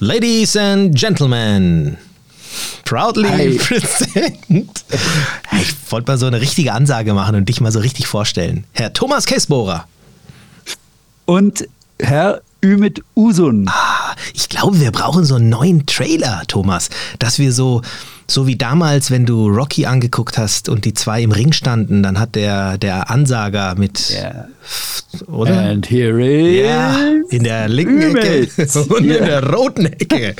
Ladies and Gentlemen, proudly Hi. present. Ich wollte mal so eine richtige Ansage machen und dich mal so richtig vorstellen. Herr Thomas Kessbohrer. Und Herr Ümit Usun. Ah, Ich glaube, wir brauchen so einen neuen Trailer, Thomas, dass wir so, so wie damals, wenn du Rocky angeguckt hast und die zwei im Ring standen, dann hat der, der Ansager mit, Ja. oder? And here is Ja, in der linken Ecke und in Ja. der roten Ecke.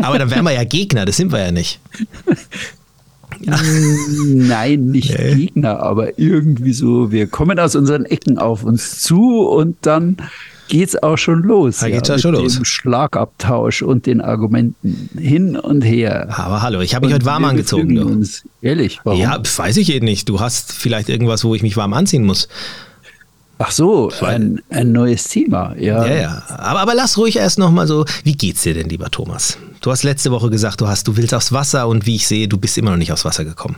Aber dann wären wir ja Gegner, das sind wir ja nicht. Nein, nicht Nee. Gegner, aber irgendwie so, wir kommen aus unseren Ecken auf uns zu und dann geht's auch schon los. Da geht's ja mit schon dem los. Schlagabtausch und den Argumenten hin und her. Aber hallo, ich habe mich heute warm angezogen. Uns. Ehrlich, warum? Ja, weiß ich eben nicht. Du hast vielleicht irgendwas, wo ich mich warm anziehen muss. Ach so, ein, ein neues Thema. Ja, Ja, ja. Aber, aber lass ruhig erst noch mal so. Wie geht's dir denn, lieber Thomas? Du hast letzte Woche gesagt, du hast, du willst aufs Wasser und wie ich sehe, du bist immer noch nicht aufs Wasser gekommen.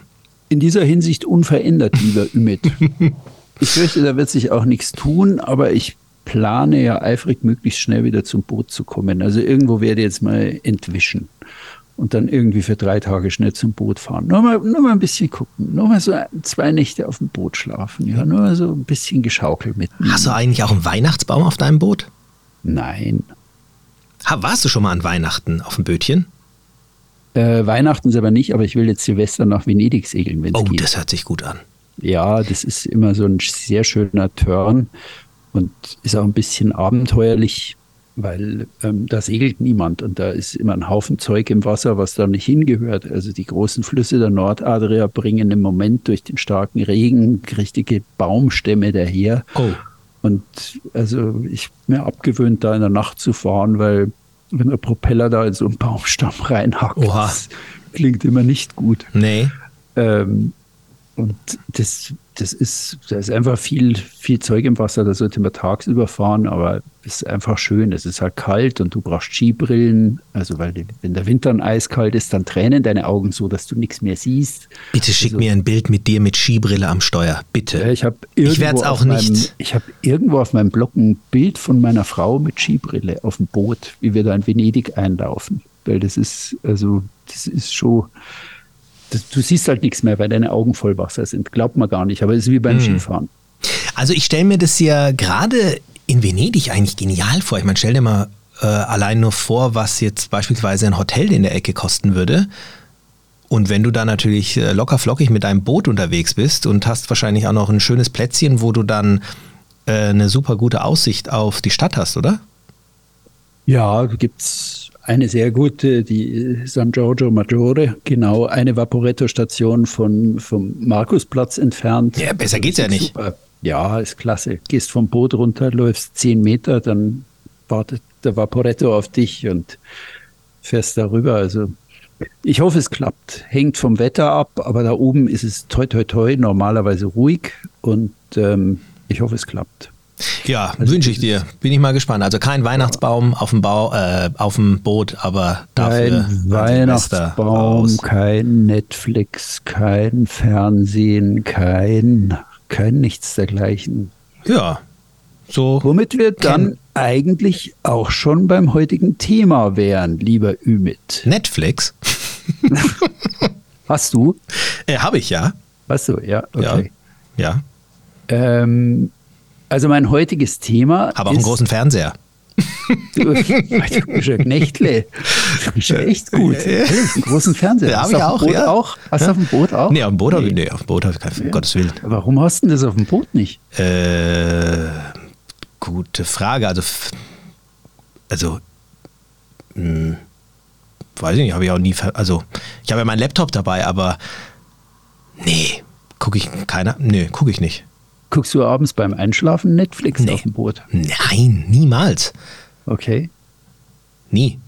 In dieser Hinsicht unverändert, lieber Ümit. ich fürchte, da wird sich auch nichts tun, aber ich plane ja eifrig, möglichst schnell wieder zum Boot zu kommen. Also irgendwo werde ich jetzt mal entwischen und dann irgendwie für drei Tage schnell zum Boot fahren. Nur mal, nur mal ein bisschen gucken. Nur mal so zwei Nächte auf dem Boot schlafen. Ja, nur mal so ein bisschen geschaukelt mit. Hast du eigentlich auch einen Weihnachtsbaum auf deinem Boot? Nein. Ha, warst du schon mal an Weihnachten auf dem Bötchen? Äh, Weihnachten ist aber nicht, aber ich will jetzt Silvester nach Venedig segeln, wenn Oh, geht. das hört sich gut an. Ja, das ist immer so ein sehr schöner Turn und ist auch ein bisschen abenteuerlich, weil ähm, da segelt niemand und da ist immer ein Haufen Zeug im Wasser, was da nicht hingehört. Also die großen Flüsse der Nordadria bringen im Moment durch den starken Regen richtige Baumstämme daher. Oh. Und also ich mir abgewöhnt, da in der Nacht zu fahren, weil wenn der Propeller da in so einen Baumstamm reinhackt, Oha. das klingt immer nicht gut. Nee. Ähm, und das, das ist, da ist einfach viel, viel Zeug im Wasser, da sollte man tagsüber fahren, aber es ist einfach schön. Es ist halt kalt und du brauchst Skibrillen. Also, weil wenn der Winter dann eiskalt ist, dann tränen deine Augen so, dass du nichts mehr siehst. Bitte schick Also- mir ein Bild mit dir mit Skibrille am Steuer. Bitte. Ja, ich habe Ich werd's auch Meinem, nicht. ich habe irgendwo auf meinem Blog ein Bild von meiner Frau mit Skibrille auf dem Boot, wie wir da in Venedig einlaufen. Weil das ist, also, das ist schon. Das, du siehst halt nichts mehr, weil deine Augen voll Wasser sind. Glaubt man gar nicht, aber es ist wie Hm. beim Skifahren. Also ich stelle mir das ja gerade in Venedig eigentlich genial vor. Ich meine, stell dir mal äh, allein nur vor, was jetzt beispielsweise ein Hotel in der Ecke kosten würde. Und wenn du da natürlich äh, locker flockig mit deinem Boot unterwegs bist und hast wahrscheinlich auch noch ein schönes Plätzchen, wo du dann äh, eine super gute Aussicht auf die Stadt hast, oder? Ja, da gibt's eine sehr gute, die San Giorgio Maggiore, genau eine Vaporetto-Station von, vom Markusplatz entfernt. Ja, besser geht's ja nicht. Super. Ja, ist klasse. Gehst vom Boot runter, läufst zehn Meter, dann wartet der Vaporetto auf dich und fährst darüber. Also ich hoffe, es klappt. Hängt vom Wetter ab, aber da oben ist es toi toi toi normalerweise ruhig und ähm, ich hoffe, es klappt. Ja, Also wünsche ich dir. Bin ich mal gespannt. Also kein Weihnachtsbaum auf dem, Bau, äh, auf dem Boot, aber dafür Kein Weihnachtsbaum, kein Netflix, kein Fernsehen, kein, kein nichts dergleichen. Ja, so. Womit wir dann eigentlich auch schon beim heutigen Thema wären, lieber Ümit. Netflix? Hast du? Äh, Habe ich ja. Hast du, ja, okay. Ja. Ähm, also mein heutiges Thema Habe auch einen großen Fernseher. du, ein Knechtle. Ja echt gut. Ehrlich, einen großen Fernseher. Ja, hab Hast du ich auf dem auch, Boot ja. auch? Hast du auf dem Boot auch? Nee, auf dem Boot habe ich, nee, auf dem Boot habe ich keinen, um Gottes Willen. Warum hast du denn das auf dem Boot nicht? Äh, gute Frage. Also, also, mh, weiß ich nicht, habe ich auch nie, also, ich habe ja meinen Laptop dabei, aber nee, gucke ich keiner, nee, gucke ich nicht. Guckst du abends beim Einschlafen Netflix Nee. auf dem Boot? Nein, niemals. Okay. Nie.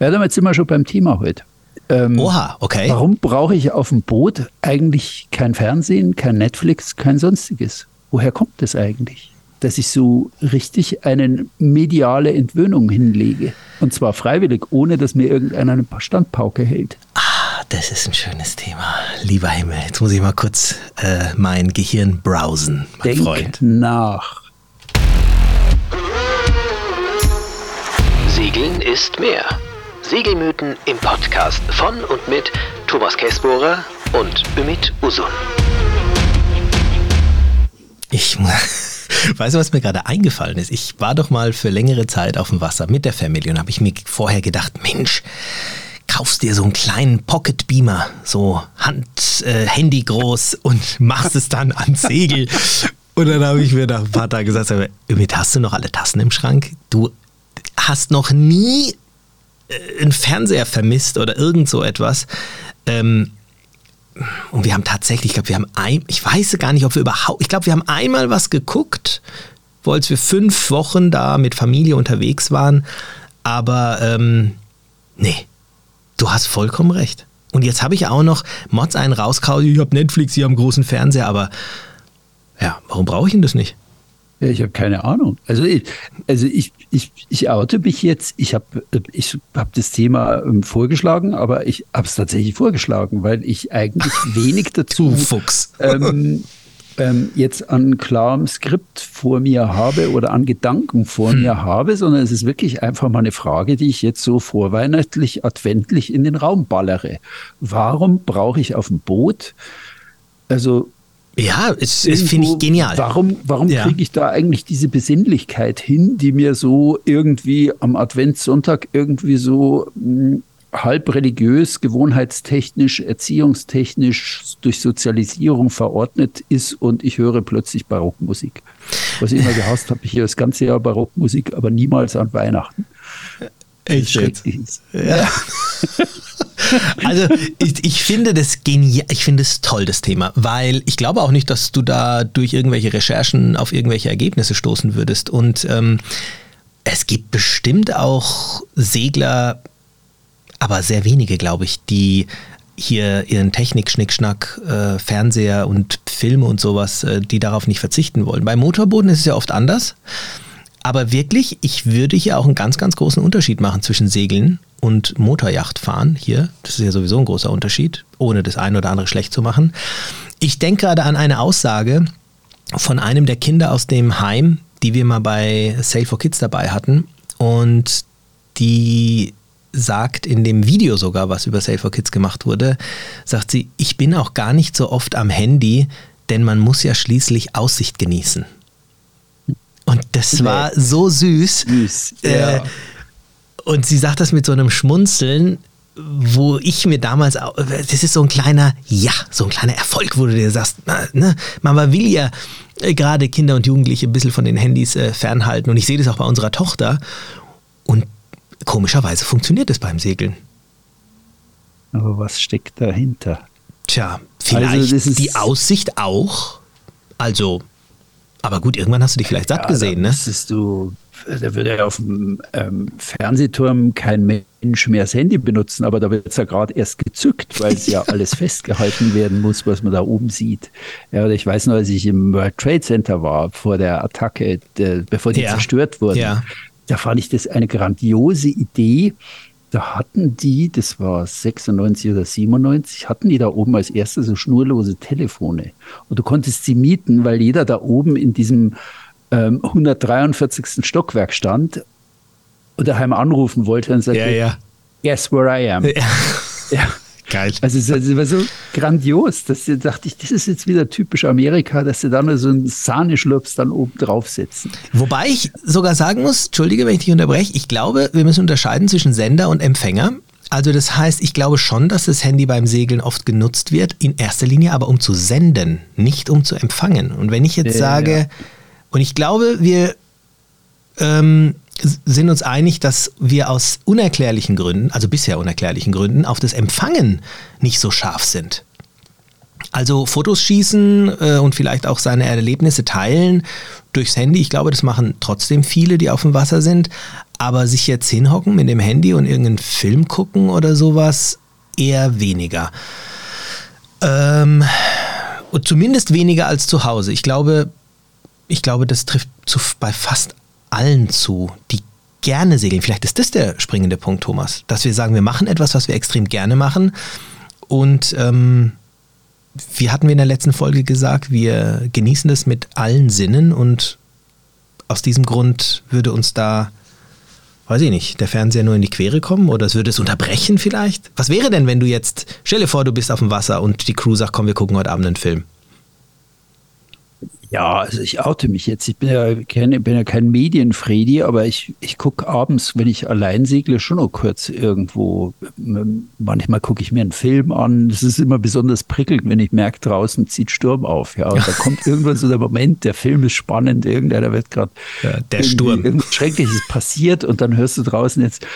Ja, damit sind wir schon beim Thema heute. Ähm, Oha, okay. Warum brauche ich auf dem Boot eigentlich kein Fernsehen, kein Netflix, kein sonstiges? Woher kommt das eigentlich? Dass ich so richtig eine mediale Entwöhnung hinlege. Und zwar freiwillig, ohne dass mir irgendeiner eine Standpauke hält. Ah, das ist ein schönes Thema. Lieber Himmel, jetzt muss ich mal kurz äh, mein Gehirn browsen, mein Denk Freund. nach. Segeln ist mehr. Segelmythen im Podcast von und mit Thomas Kessbohrer und Ümit Usun. Ich weiß du, was mir gerade eingefallen ist? Ich war doch mal für längere Zeit auf dem Wasser mit der Family und habe ich mir vorher gedacht, Mensch, kaufst dir so einen kleinen Pocket Beamer, so Hand, äh, Handy groß und machst es dann ans Segel. Und dann habe ich mir nach ein paar Tagen gesagt, Ümit, hast du noch alle Tassen im Schrank? Du hast noch nie äh, einen Fernseher vermisst oder irgend so etwas. Ähm, und wir haben tatsächlich, ich glaube, wir haben ein, ich weiß gar nicht, ob wir überhaupt, ich glaube, wir haben einmal was geguckt, wo als wir fünf Wochen da mit Familie unterwegs waren, aber ähm, nee, du hast vollkommen recht. Und jetzt habe ich auch noch Mods einen rauskauen, ich habe Netflix, ich habe einen großen Fernseher, aber ja, warum brauche ich denn das nicht? Ja, ich habe keine Ahnung. Also ich, also ich, ich, ich oute mich jetzt. Ich habe ich hab das Thema ähm, vorgeschlagen, aber ich habe es tatsächlich vorgeschlagen, weil ich eigentlich wenig dazu Fuchs. Ähm, ähm, jetzt an klarem Skript vor mir habe oder an Gedanken vor hm. mir habe, sondern es ist wirklich einfach mal eine Frage, die ich jetzt so vorweihnachtlich, adventlich in den Raum ballere. Warum brauche ich auf dem Boot also ja, es, es finde ich genial. Warum, warum ja. kriege ich da eigentlich diese Besinnlichkeit hin, die mir so irgendwie am Adventssonntag irgendwie so mh, hm, halb religiös, gewohnheitstechnisch, erziehungstechnisch durch Sozialisierung verordnet ist und ich höre plötzlich Barockmusik. Was ich immer gehasst habe, ich höre das ganze Jahr Barockmusik, aber niemals an Weihnachten. Echt jetzt? Ja. Also ich, ich, finde das genial, ich finde es toll, das Thema, weil ich glaube auch nicht, dass du da durch irgendwelche Recherchen auf irgendwelche Ergebnisse stoßen würdest. Und ähm, es gibt bestimmt auch Segler, aber sehr wenige, glaube ich, die hier ihren Technik-Schnickschnack, äh, Fernseher und Filme und sowas, äh, die darauf nicht verzichten wollen. Beim Motorbooten ist es ja oft anders. Aber wirklich, ich würde hier auch einen ganz, ganz großen Unterschied machen zwischen Segeln und Motorjachtfahren hier. Das ist ja sowieso ein großer Unterschied, ohne das eine oder andere schlecht zu machen. Ich denke gerade an eine Aussage von einem der Kinder aus dem Heim, die wir mal bei Sail for Kids dabei hatten. Und die sagt in dem Video sogar, was über Sail for Kids gemacht wurde, sagt sie, ich bin auch gar nicht so oft am Handy, denn man muss ja schließlich Aussicht genießen. Und das war so süß. Süß, ja. Äh, und sie sagt das mit so einem Schmunzeln, wo ich mir damals, das ist so ein kleiner, ja, so ein kleiner Erfolg, wo du dir sagst, ne, Mama will ja äh, gerade Kinder und Jugendliche ein bisschen von den Handys äh, fernhalten. Und ich sehe das auch bei unserer Tochter. Und komischerweise funktioniert das beim Segeln. Aber was steckt dahinter? Tja, vielleicht also die Aussicht auch. Also aber gut, irgendwann hast du dich vielleicht satt ja, gesehen, ne? Du, da würde ja auf dem ähm, Fernsehturm kein Mensch mehr das Handy benutzen, aber da wird es ja gerade erst gezückt, weil es ja alles festgehalten werden muss, was man da oben sieht. Ja, ich weiß noch, als ich im World Trade Center war, vor der Attacke, der, bevor die ja. zerstört wurden, ja. Da fand ich das eine grandiose Idee, da hatten die, das war 96 oder 97, hatten die da oben als erstes so schnurlose Telefone. Und du konntest sie mieten, weil jeder da oben in diesem ähm, 143. Stockwerk stand und daheim anrufen wollte und sagte, ja, ja. guess where I am. Ja. ja. Geil. Also es war so grandios, dass da dachte ich, das ist jetzt wieder typisch Amerika, dass sie da nur so einen Sahneschlurps dann oben draufsetzen. Wobei ich sogar sagen muss, entschuldige, wenn ich dich unterbreche, ich glaube, wir müssen unterscheiden zwischen Sender und Empfänger. Also das heißt, ich glaube schon, dass das Handy beim Segeln oft genutzt wird, in erster Linie aber um zu senden, nicht um zu empfangen. Und wenn ich jetzt ja, sage, ja. und ich glaube, wir ähm, sind uns einig, dass wir aus unerklärlichen Gründen, also bisher unerklärlichen Gründen, auf das Empfangen nicht so scharf sind. Also Fotos schießen äh, und vielleicht auch seine Erlebnisse teilen durchs Handy. Ich glaube, das machen trotzdem viele, die auf dem Wasser sind. Aber sich jetzt hinhocken mit dem Handy und irgendeinen Film gucken oder sowas, eher weniger. Ähm, und zumindest weniger als zu Hause. Ich glaube, ich glaube, das trifft zu, bei fast allen zu, die gerne segeln. Vielleicht ist das der springende Punkt, Thomas, dass wir sagen, wir machen etwas, was wir extrem gerne machen. Und ähm, wie hatten wir in der letzten Folge gesagt, wir genießen das mit allen Sinnen und aus diesem Grund würde uns da weiß ich nicht, der Fernseher nur in die Quere kommen oder es würde es unterbrechen vielleicht? Was wäre denn, wenn du jetzt, stell dir vor, du bist auf dem Wasser und die Crew sagt, komm, wir gucken heute Abend einen Film. Ja, also ich oute mich jetzt. Ich bin ja kein, bin ja kein Medienfredi, aber ich, ich gucke abends, wenn ich allein segle, schon noch kurz irgendwo. Manchmal gucke ich mir einen Film an. Es ist immer besonders prickelnd, wenn ich merke, draußen zieht Sturm auf. Ja, und da kommt irgendwann so der Moment, der Film ist spannend, irgendeiner wird gerade ja, der Sturm. Irgendwas Schreckliches passiert und dann hörst du draußen jetzt,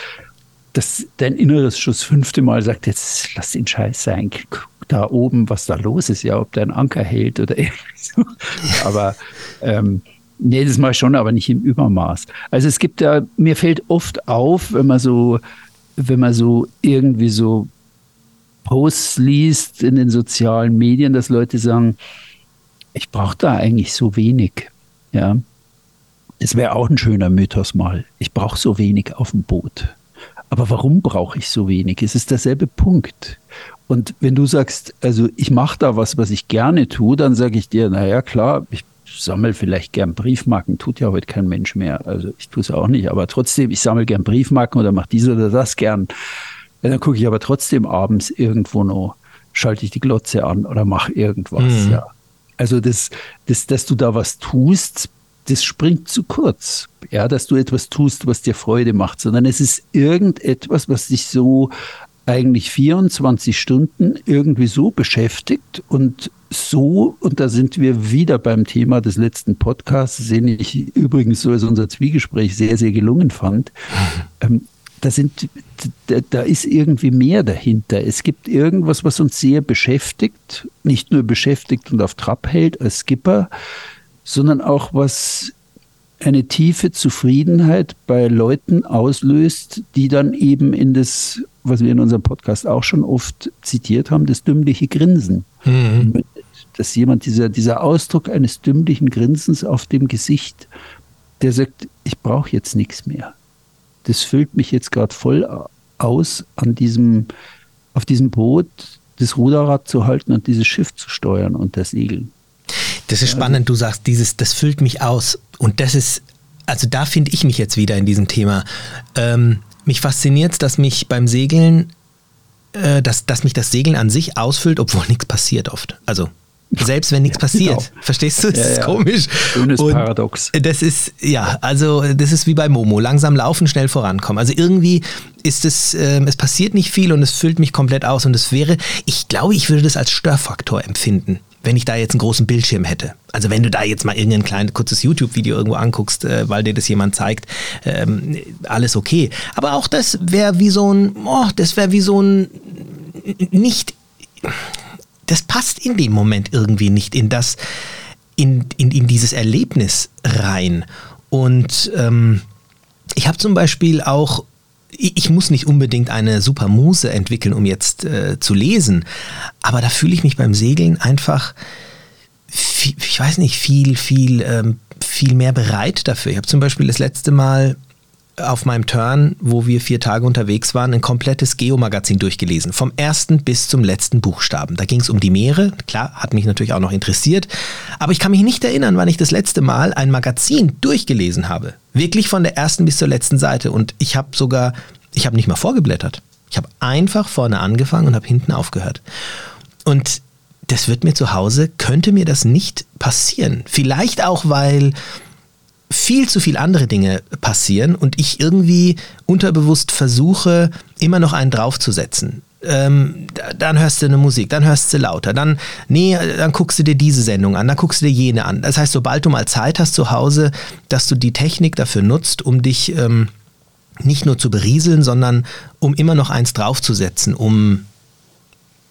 dass dein inneres Schuss fünfte Mal sagt, jetzt lass den Scheiß sein, da oben, was da los ist, ja, ob der einen Anker hält oder irgendwie so. Aber ähm, das mache ich schon, aber nicht im Übermaß. Also es gibt da, mir fällt oft auf, wenn man so, wenn man so irgendwie so Posts liest in den sozialen Medien, dass Leute sagen, ich brauche da eigentlich so wenig. Ja, es wäre auch ein schöner Mythos mal. Ich brauche so wenig auf dem Boot. Aber warum brauche ich so wenig? Es ist derselbe Punkt. Und wenn du sagst, also ich mache da was, was ich gerne tue, dann sage ich dir, naja, klar, ich sammle vielleicht gern Briefmarken, tut ja heute kein Mensch mehr. Also ich tue es auch nicht, aber trotzdem, ich sammle gern Briefmarken oder mache dies oder das gern. Dann gucke ich aber trotzdem abends irgendwo noch, schalte ich die Glotze an oder mache irgendwas. Mhm. Ja. Also das, das, dass du da was tust, das springt zu kurz. Ja, dass du etwas tust, was dir Freude macht, sondern es ist irgendetwas, was dich so eigentlich 24 Stunden irgendwie so beschäftigt und so, und da sind wir wieder beim Thema des letzten Podcasts, den ich übrigens so als unser Zwiegespräch sehr, sehr gelungen fand. Ähm, da sind, da, da ist irgendwie mehr dahinter. Es gibt irgendwas, was uns sehr beschäftigt, nicht nur beschäftigt und auf Trab hält als Skipper, sondern auch was eine tiefe Zufriedenheit bei Leuten auslöst, die dann eben in das, was wir in unserem Podcast auch schon oft zitiert haben, das dümmliche Grinsen. Mhm. Dass jemand, dieser, dieser Ausdruck eines dümmlichen Grinsens auf dem Gesicht, der sagt, ich brauche jetzt nichts mehr. Das füllt mich jetzt gerade voll aus, an diesem, auf diesem Boot das Ruderrad zu halten und dieses Schiff zu steuern und das Segeln. Das ist spannend, du sagst, dieses, das füllt mich aus. Und das ist, also da finde ich mich jetzt wieder in diesem Thema. Ähm, mich fasziniert es, dass mich beim Segeln, äh, dass, dass mich das Segeln an sich ausfüllt, obwohl nichts passiert oft. Also selbst wenn nichts passiert. Genau. Verstehst du? Das ja, ist ja. komisch. Schönes und Paradox. Das ist, ja, also das ist wie bei Momo. Langsam laufen, schnell vorankommen. Also irgendwie ist es, äh, es passiert nicht viel und es füllt mich komplett aus. Und es wäre, ich glaube, ich würde das als Störfaktor empfinden wenn ich da jetzt einen großen Bildschirm hätte. Also wenn du da jetzt mal irgendein kleines, kurzes YouTube-Video irgendwo anguckst, äh, weil dir das jemand zeigt, ähm, alles okay. Aber auch das wäre wie so ein, oh, das wäre wie so ein nicht, das passt in dem Moment irgendwie nicht in das, in, in, in dieses Erlebnis rein. Und ähm, ich habe zum Beispiel auch ich muss nicht unbedingt eine super Muse entwickeln, um jetzt äh, zu lesen, aber da fühle ich mich beim Segeln einfach, viel, ich weiß nicht, viel, viel, ähm, viel mehr bereit dafür. Ich habe zum Beispiel das letzte Mal auf meinem Turn, wo wir vier Tage unterwegs waren, ein komplettes Geo-Magazin durchgelesen. Vom ersten bis zum letzten Buchstaben. Da ging es um die Meere. Klar, hat mich natürlich auch noch interessiert. Aber ich kann mich nicht erinnern, wann ich das letzte Mal ein Magazin durchgelesen habe. Wirklich von der ersten bis zur letzten Seite. Und ich habe sogar, ich habe nicht mal vorgeblättert. Ich habe einfach vorne angefangen und habe hinten aufgehört. Und das wird mir zu Hause, könnte mir das nicht passieren. Vielleicht auch, weil viel zu viel andere Dinge passieren und ich irgendwie unterbewusst versuche, immer noch einen draufzusetzen. Ähm, dann hörst du eine Musik, dann hörst du lauter, dann, nee, dann guckst du dir diese Sendung an, dann guckst du dir jene an. Das heißt, sobald du mal Zeit hast zu Hause, dass du die Technik dafür nutzt, um dich ähm, nicht nur zu berieseln, sondern um immer noch eins draufzusetzen, um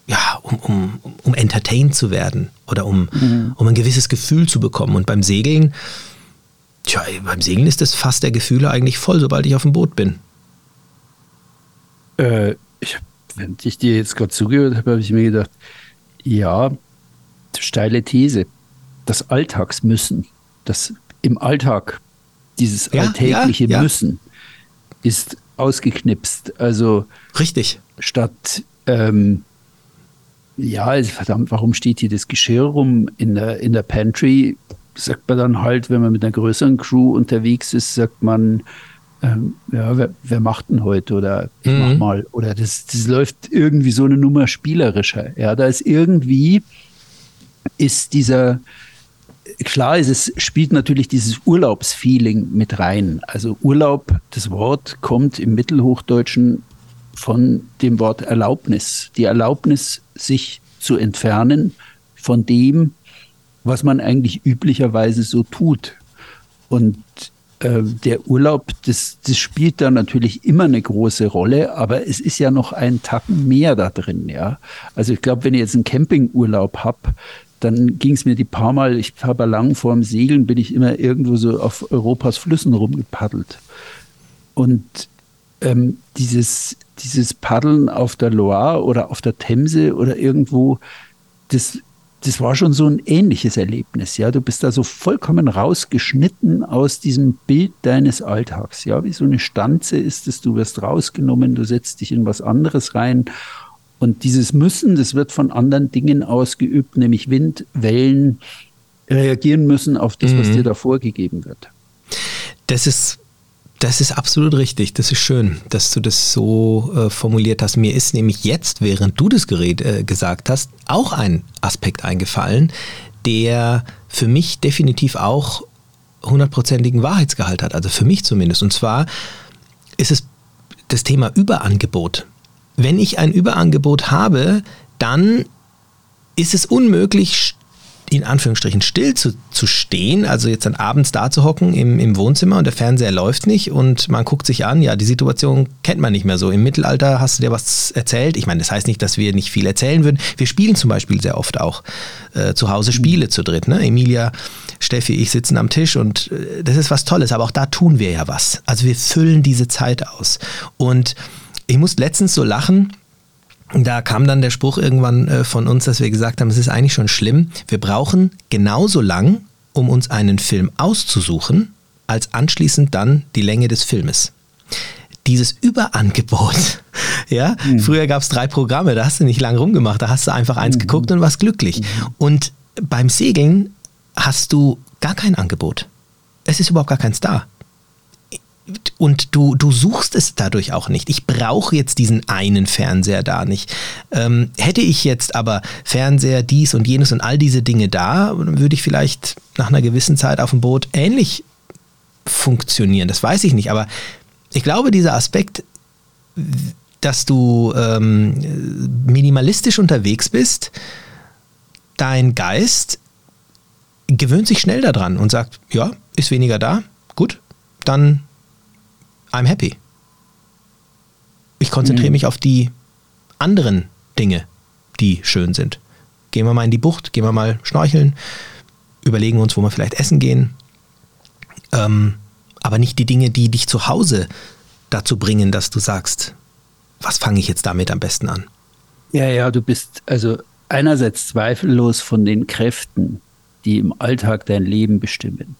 ja, um, um, um entertained zu werden oder um, mhm. um ein gewisses Gefühl zu bekommen. Und beim Segeln, Tja, beim Segeln ist das Fass der Gefühle eigentlich voll, sobald ich auf dem Boot bin. Äh, ich, wenn ich dir jetzt gerade zugehört habe, habe ich mir gedacht, ja, steile These. Das Alltagsmüssen, das im Alltag, dieses ja, alltägliche ja, ja. Müssen, ist ausgeknipst. Also richtig. Statt ähm, ja, also verdammt, warum steht hier das Geschirr rum in der, in der Pantry? Sagt man dann halt, wenn man mit einer größeren Crew unterwegs ist, sagt man, ähm, ja, wer, wer, macht denn heute oder ich mhm. mach mal oder das, das läuft irgendwie so eine Nummer spielerischer. Ja, da ist irgendwie ist dieser klar ist es spielt natürlich dieses Urlaubsfeeling mit rein. Also Urlaub, das Wort kommt im Mittelhochdeutschen von dem Wort Erlaubnis. Die Erlaubnis, sich zu entfernen von dem, was man eigentlich üblicherweise so tut. Und äh, der Urlaub, das, das spielt da natürlich immer eine große Rolle, aber es ist ja noch ein Tacken mehr da drin, ja. Also ich glaube, wenn ich jetzt einen Campingurlaub habe, dann ging es mir die paar Mal, ich habe lang vor dem Segeln, bin ich immer irgendwo so auf Europas Flüssen rumgepaddelt. Und ähm, dieses, dieses Paddeln auf der Loire oder auf der Themse oder irgendwo, das, das war schon so ein ähnliches Erlebnis. Ja, du bist da so vollkommen rausgeschnitten aus diesem Bild deines Alltags. Ja, wie so eine Stanze ist es, du wirst rausgenommen, du setzt dich in was anderes rein. Und dieses Müssen, das wird von anderen Dingen ausgeübt, nämlich Wind, Wellen, reagieren müssen auf das, was mhm. dir da vorgegeben wird. Das ist das ist absolut richtig. Das ist schön, dass du das so äh, formuliert hast. Mir ist nämlich jetzt, während du das Gerät äh, gesagt hast, auch ein Aspekt eingefallen, der für mich definitiv auch hundertprozentigen Wahrheitsgehalt hat. Also für mich zumindest. Und zwar ist es das Thema Überangebot. Wenn ich ein Überangebot habe, dann ist es unmöglich, in Anführungsstrichen still zu, zu stehen, also jetzt dann abends da zu hocken im, im Wohnzimmer und der Fernseher läuft nicht und man guckt sich an, ja, die Situation kennt man nicht mehr so. Im Mittelalter hast du dir was erzählt. Ich meine, das heißt nicht, dass wir nicht viel erzählen würden. Wir spielen zum Beispiel sehr oft auch äh, zu Hause Spiele zu dritt. Ne? Emilia, Steffi, ich sitzen am Tisch und äh, das ist was Tolles, aber auch da tun wir ja was. Also wir füllen diese Zeit aus. Und ich muss letztens so lachen, da kam dann der Spruch irgendwann äh, von uns, dass wir gesagt haben, es ist eigentlich schon schlimm. Wir brauchen genauso lang, um uns einen Film auszusuchen, als anschließend dann die Länge des Filmes. Dieses Überangebot, ja, mhm. früher gab es drei Programme, da hast du nicht lang rumgemacht, da hast du einfach eins mhm. geguckt und warst glücklich. Mhm. Und beim Segeln hast du gar kein Angebot. Es ist überhaupt gar keins da und du, du suchst es dadurch auch nicht. Ich brauche jetzt diesen einen Fernseher da nicht. Ähm, hätte ich jetzt aber Fernseher, dies und jenes und all diese Dinge da, würde ich vielleicht nach einer gewissen Zeit auf dem Boot ähnlich funktionieren. Das weiß ich nicht. Aber ich glaube, dieser Aspekt, dass du ähm, minimalistisch unterwegs bist, dein Geist gewöhnt sich schnell daran und sagt, ja, ist weniger da, gut, dann I'm happy. Ich konzentriere mhm. mich auf die anderen Dinge, die schön sind. Gehen wir mal in die Bucht, gehen wir mal schnorcheln, überlegen uns, wo wir vielleicht essen gehen. Ähm, aber nicht die Dinge, die dich zu Hause dazu bringen, dass du sagst, was fange ich jetzt damit am besten an? Ja, ja, du bist also einerseits zweifellos von den Kräften, die im Alltag dein Leben bestimmen,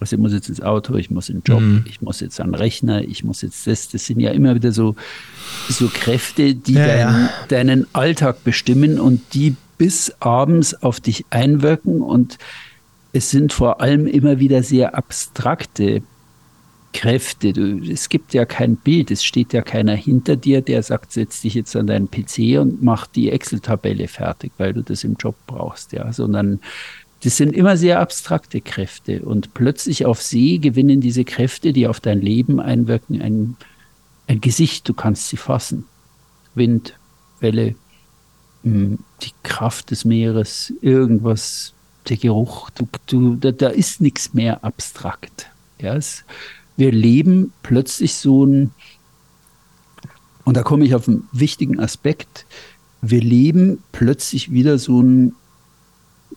also ich muss jetzt ins Auto, ich muss in den Job, mhm. ich muss jetzt an den Rechner, ich muss jetzt das. Das sind ja immer wieder so, so Kräfte, die ja, dein, ja. deinen Alltag bestimmen und die bis abends auf dich einwirken. Und es sind vor allem immer wieder sehr abstrakte Kräfte. Du, es gibt ja kein Bild, es steht ja keiner hinter dir, der sagt, setz dich jetzt an deinen PC und mach die Excel-Tabelle fertig, weil du das im Job brauchst, ja, sondern das sind immer sehr abstrakte Kräfte und plötzlich auf See gewinnen diese Kräfte, die auf dein Leben einwirken, ein, ein Gesicht, du kannst sie fassen. Wind, Welle, hm, die Kraft des Meeres, irgendwas, der Geruch, du, du, da, da ist nichts mehr abstrakt. Ja, wir leben plötzlich so ein, und da komme ich auf einen wichtigen Aspekt, wir leben plötzlich wieder so ein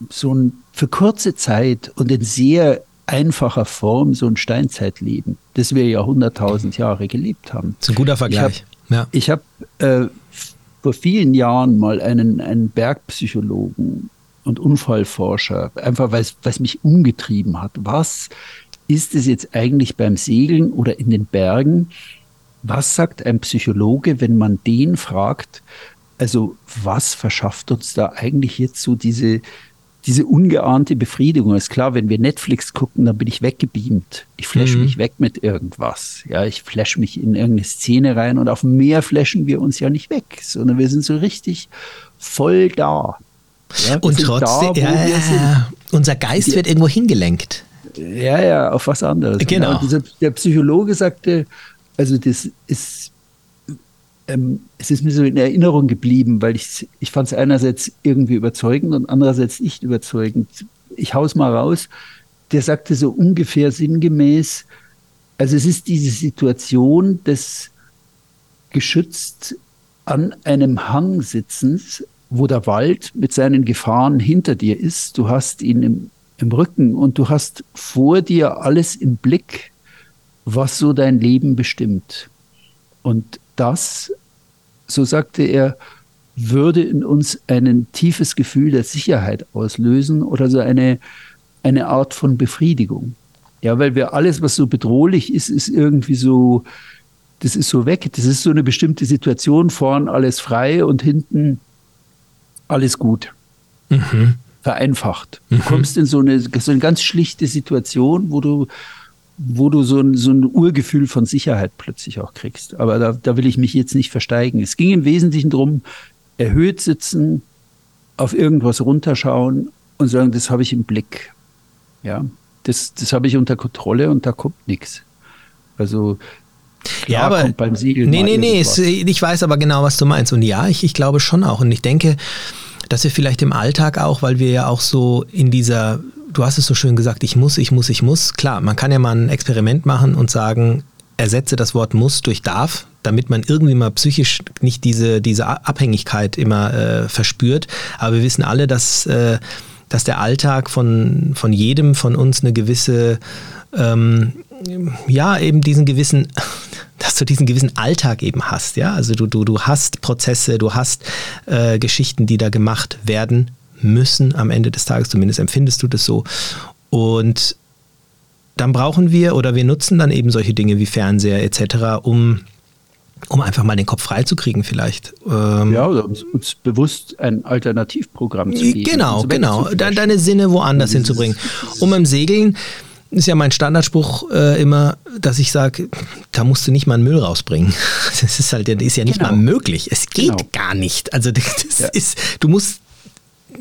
so ein für kurze Zeit und in sehr einfacher Form so ein Steinzeitleben, das wir ja hunderttausend Jahre gelebt haben. Das ist ein guter Vergleich. Ich habe hab, äh, vor vielen Jahren mal einen, einen Bergpsychologen und Unfallforscher, einfach weil es mich umgetrieben hat. Was ist es jetzt eigentlich beim Segeln oder in den Bergen? Was sagt ein Psychologe, wenn man den fragt? Also was verschafft uns da eigentlich jetzt so diese diese ungeahnte Befriedigung. Ist klar, wenn wir Netflix gucken, dann bin ich weggebeamt. Ich flash mhm. mich weg mit irgendwas. Ja, ich flash mich in irgendeine Szene rein und auf mehr flashen wir uns ja nicht weg, sondern wir sind so richtig voll da. Ja, und trotzdem, da, ja, ja, unser Geist wird irgendwo hingelenkt. Ja, ja, auf was anderes. Genau. genau. Dieser, der Psychologe sagte, also das ist, ähm, es ist mir so in Erinnerung geblieben, weil ich, ich fand es einerseits irgendwie überzeugend und andererseits nicht überzeugend. Ich hau's mal raus. Der sagte so ungefähr sinngemäß, also es ist diese Situation des geschützt an einem Hang sitzens, wo der Wald mit seinen Gefahren hinter dir ist. Du hast ihn im, im Rücken und du hast vor dir alles im Blick, was so dein Leben bestimmt. Und das, so sagte er, würde in uns ein tiefes Gefühl der Sicherheit auslösen oder so eine, eine Art von Befriedigung. Ja, weil wir alles, was so bedrohlich ist, ist irgendwie so, das ist so weg. Das ist so eine bestimmte Situation, vorn alles frei und hinten alles gut. Mhm. Vereinfacht. Du mhm. kommst in so eine, so eine ganz schlichte Situation, wo du, wo du so ein, so ein Urgefühl von Sicherheit plötzlich auch kriegst. Aber da, da will ich mich jetzt nicht versteigen. Es ging im Wesentlichen darum, erhöht sitzen, auf irgendwas runterschauen und sagen, das habe ich im Blick. Ja, das, das habe ich unter Kontrolle und da kommt nichts. Also Klar, ja, aber beim Segeln. Nee, nee, nee, es, ich weiß aber genau, was du meinst. Und ja, ich, ich glaube schon auch. Und ich denke, dass wir vielleicht im Alltag auch, weil wir ja auch so in dieser, du hast es so schön gesagt, ich muss, ich muss, ich muss. Klar, man kann ja mal ein Experiment machen und sagen, ersetze das Wort muss durch darf, damit man irgendwie mal psychisch nicht diese, diese Abhängigkeit immer äh, verspürt. Aber wir wissen alle, dass, äh, dass der Alltag von, von jedem von uns eine gewisse ähm, ja, eben diesen gewissen, dass du diesen gewissen Alltag eben hast, ja. Also du, du, du hast Prozesse, du hast äh, Geschichten, die da gemacht werden müssen am Ende des Tages, zumindest empfindest du das so. Und dann brauchen wir oder wir nutzen dann eben solche Dinge wie Fernseher etc., um um einfach mal den Kopf freizukriegen vielleicht. Ähm ja, oder uns, uns, bewusst ein Alternativprogramm zu geben. Genau, genau. Deine Sinne woanders hinzubringen. Um im Segeln ist ja mein Standardspruch äh, immer, dass ich sage, da musst du nicht mal einen Müll rausbringen. Das ist halt, das ist ja nicht genau. mal möglich. Es geht genau. gar nicht. Also das ja. ist, du musst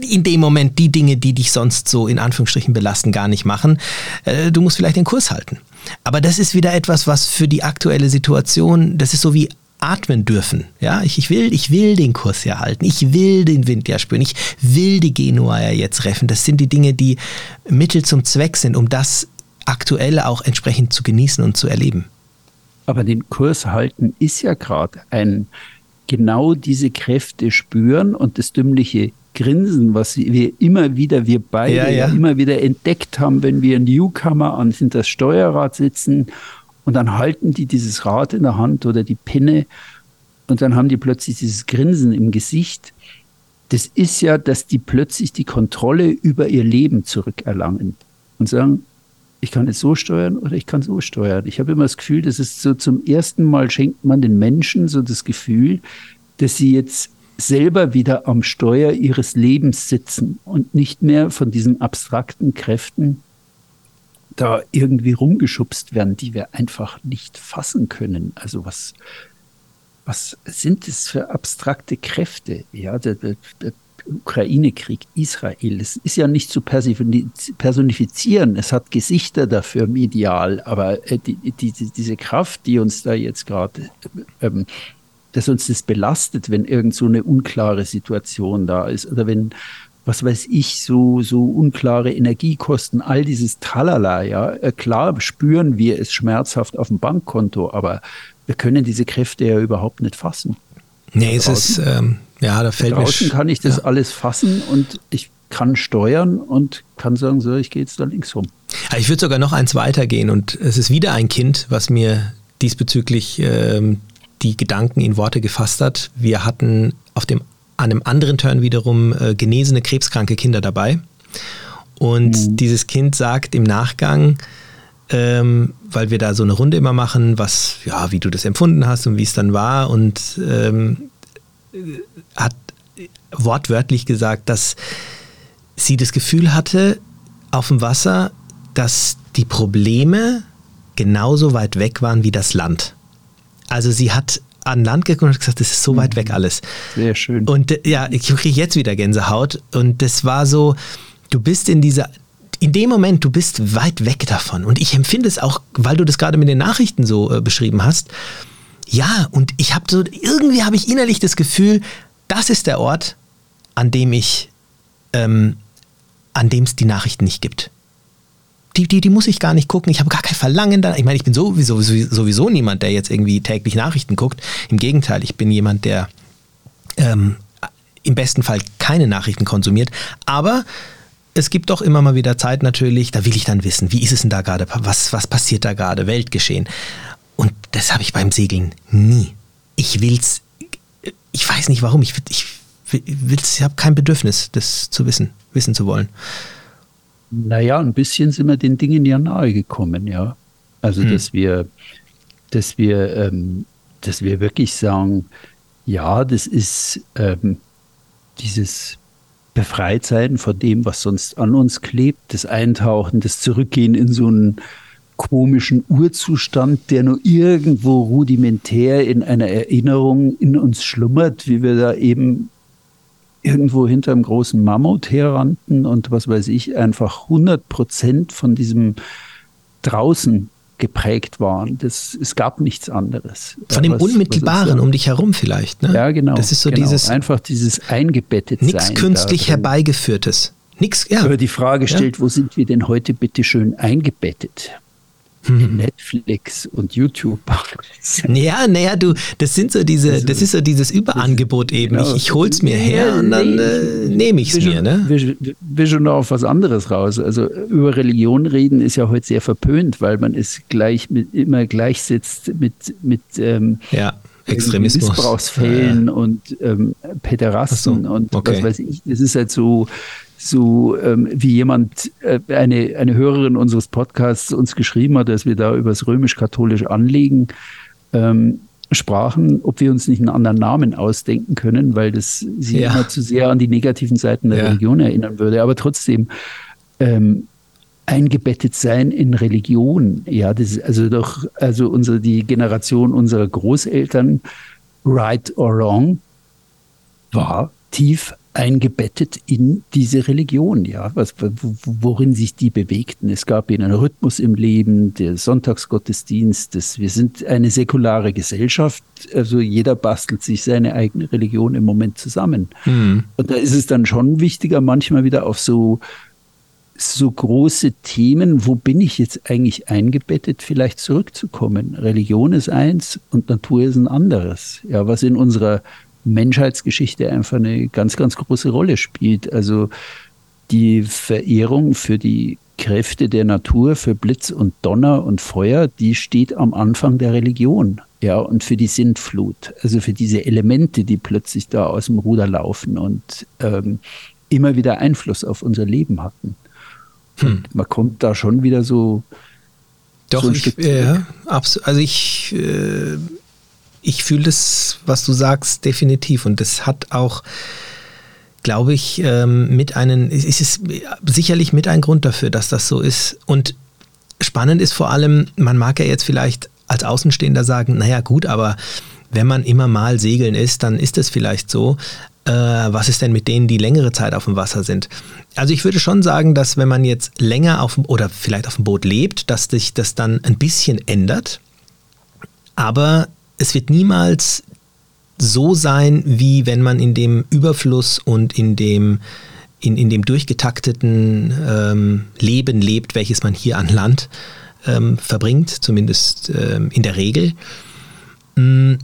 in dem Moment die Dinge, die dich sonst so in Anführungsstrichen belasten, gar nicht machen. Äh, du musst vielleicht den Kurs halten. Aber das ist wieder etwas, was für die aktuelle Situation, das ist so wie atmen dürfen. Ja, ich, ich, will, ich will den Kurs ja halten. Ich will den Wind ja spüren. Ich will die Genua ja jetzt reffen. Das sind die Dinge, die Mittel zum Zweck sind, um das Aktuelle auch entsprechend zu genießen und zu erleben. Aber den Kurs halten ist ja gerade ein genau diese Kräfte spüren und das dümmliche Grinsen, was wir immer wieder, wir beide ja, ja. immer wieder entdeckt haben, wenn wir Newcomer an das Steuerrad sitzen und dann halten die dieses Rad in der Hand oder die Pinne und dann haben die plötzlich dieses Grinsen im Gesicht. Das ist ja, dass die plötzlich die Kontrolle über ihr Leben zurückerlangen und sagen, ich kann es so steuern oder ich kann so steuern. Ich habe immer das Gefühl, das ist so zum ersten Mal schenkt man den Menschen so das Gefühl, dass sie jetzt selber wieder am Steuer ihres Lebens sitzen und nicht mehr von diesen abstrakten Kräften da irgendwie rumgeschubst werden, die wir einfach nicht fassen können. Also was, was sind es für abstrakte Kräfte? Ja, der, der, der Ukraine-Krieg, Israel, es ist ja nicht zu personifizieren, es hat Gesichter dafür medial, aber äh, die, die, diese Kraft, die uns da jetzt gerade, ähm, dass uns das belastet, wenn irgend so eine unklare Situation da ist oder wenn was weiß ich, so, so unklare Energiekosten, all dieses Tralala, ja. Äh, klar spüren wir es schmerzhaft auf dem Bankkonto, aber wir können diese Kräfte ja überhaupt nicht fassen. Nee, es ist, ähm, ja, da fällt mir. Draußen kann ich das ja. alles fassen und ich kann steuern und kann sagen, so, ich gehe jetzt da links rum. Ich würde sogar noch eins weitergehen und es ist wieder ein Kind, was mir diesbezüglich ähm, die Gedanken in Worte gefasst hat. Wir hatten auf dem, an einem anderen Turn wiederum äh, genesene krebskranke Kinder dabei. Und mhm. dieses Kind sagt im Nachgang, ähm, weil wir da so eine Runde immer machen, was, ja, wie du das empfunden hast und wie es dann war und ähm, hat wortwörtlich gesagt, dass sie das Gefühl hatte auf dem Wasser, dass die Probleme genauso weit weg waren wie das Land. Also sie hat an Land geguckt und gesagt, das ist so weit weg mhm. alles. Sehr schön. Und äh, ja, ich kriege jetzt wieder Gänsehaut. Und das war so, du bist in dieser, in dem Moment, du bist weit weg davon. Und ich empfinde es auch, weil du das gerade mit den Nachrichten so äh, beschrieben hast. Ja, und ich habe so, irgendwie habe ich innerlich das Gefühl, das ist der Ort, an dem ich, ähm, an dem es die Nachrichten nicht gibt die, die, die muss ich gar nicht gucken. Ich habe gar kein Verlangen da. Ich meine, ich bin sowieso, sowieso niemand, der jetzt irgendwie täglich Nachrichten guckt. Im Gegenteil, ich bin jemand, der ähm, im besten Fall keine Nachrichten konsumiert. Aber es gibt doch immer mal wieder Zeit natürlich, da will ich dann wissen, wie ist es denn da gerade, was, was passiert da gerade, Weltgeschehen. Und das habe ich beim Segeln nie. Ich will's, ich weiß nicht warum, ich, ich ich habe kein Bedürfnis, das zu wissen, wissen zu wollen. Naja, ein bisschen sind wir den Dingen ja nahe gekommen, ja. Also, hm. dass wir, dass wir, ähm, dass wir wirklich sagen, ja, das ist ähm, dieses Befreitsein von dem, was sonst an uns klebt, das Eintauchen, das Zurückgehen in so einen komischen Urzustand, der nur irgendwo rudimentär in einer Erinnerung in uns schlummert, wie wir da eben irgendwo hinter einem großen Mammut herrannten und was weiß ich, einfach 100 Prozent von diesem draußen geprägt waren. Das, es gab nichts anderes. Von dem was, Unmittelbaren was um dich herum vielleicht. Ne? Ja, genau. Das ist so genau. dieses. Einfach dieses eingebettet Nichts künstlich herbeigeführtes. Nix, ja. Aber die Frage stellt, ja. wo sind wir denn heute bitte schön eingebettet? Hm. Netflix und YouTube. Ja, naja, du, das sind so diese, also, das ist so dieses Überangebot eben. Genau. Ich, ich hol's mir her und dann äh, nehme ich es mir. Ne? Wir, wir schon noch auf was anderes raus. Also über Religion reden ist ja heute sehr verpönt, weil man es gleich mit, immer gleichsetzt mit, mit ähm, ja. Extremismus. Missbrauchsfällen ja. und ähm, Pederasten so, und okay. was weiß ich. Das ist halt so, so ähm, wie jemand, äh, eine, eine Hörerin unseres Podcasts uns geschrieben hat, dass wir da über das römisch-katholische Anliegen ähm, sprachen, ob wir uns nicht einen anderen Namen ausdenken können, weil das sie ja. immer zu sehr an die negativen Seiten der ja. Religion erinnern würde. Aber trotzdem ähm, eingebettet sein in Religion, ja, das ist also doch, also unsere, die Generation unserer Großeltern, right or wrong, war tief eingebettet in diese Religion, ja, was, worin sich die bewegten. Es gab ihnen einen Rhythmus im Leben, der Sonntagsgottesdienst, das, wir sind eine säkulare Gesellschaft, also jeder bastelt sich seine eigene Religion im Moment zusammen. Mhm. Und da ist es dann schon wichtiger, manchmal wieder auf so, so große Themen, wo bin ich jetzt eigentlich eingebettet, vielleicht zurückzukommen. Religion ist eins und Natur ist ein anderes. Ja, was in unserer Menschheitsgeschichte einfach eine ganz, ganz große Rolle spielt. Also die Verehrung für die Kräfte der Natur, für Blitz und Donner und Feuer, die steht am Anfang der Religion. Ja, und für die Sintflut, also für diese Elemente, die plötzlich da aus dem Ruder laufen und ähm, immer wieder Einfluss auf unser Leben hatten. Hm. man kommt da schon wieder so. Doch, so ich, ja, absolut. Also ich äh, ich fühle das, was du sagst, definitiv. Und das hat auch, glaube ich, ähm, mit einem, ist es sicherlich mit ein Grund dafür, dass das so ist. Und spannend ist vor allem, man mag ja jetzt vielleicht als Außenstehender sagen, naja gut, aber wenn man immer mal segeln ist, dann ist es vielleicht so. Äh, was ist denn mit denen, die längere Zeit auf dem Wasser sind? Also ich würde schon sagen, dass wenn man jetzt länger auf oder vielleicht auf dem Boot lebt, dass sich das dann ein bisschen ändert. Aber es wird niemals so sein, wie wenn man in dem Überfluss und in dem, in, in dem durchgetakteten ähm, Leben lebt, welches man hier an Land ähm, verbringt, zumindest ähm, in der Regel. Mm,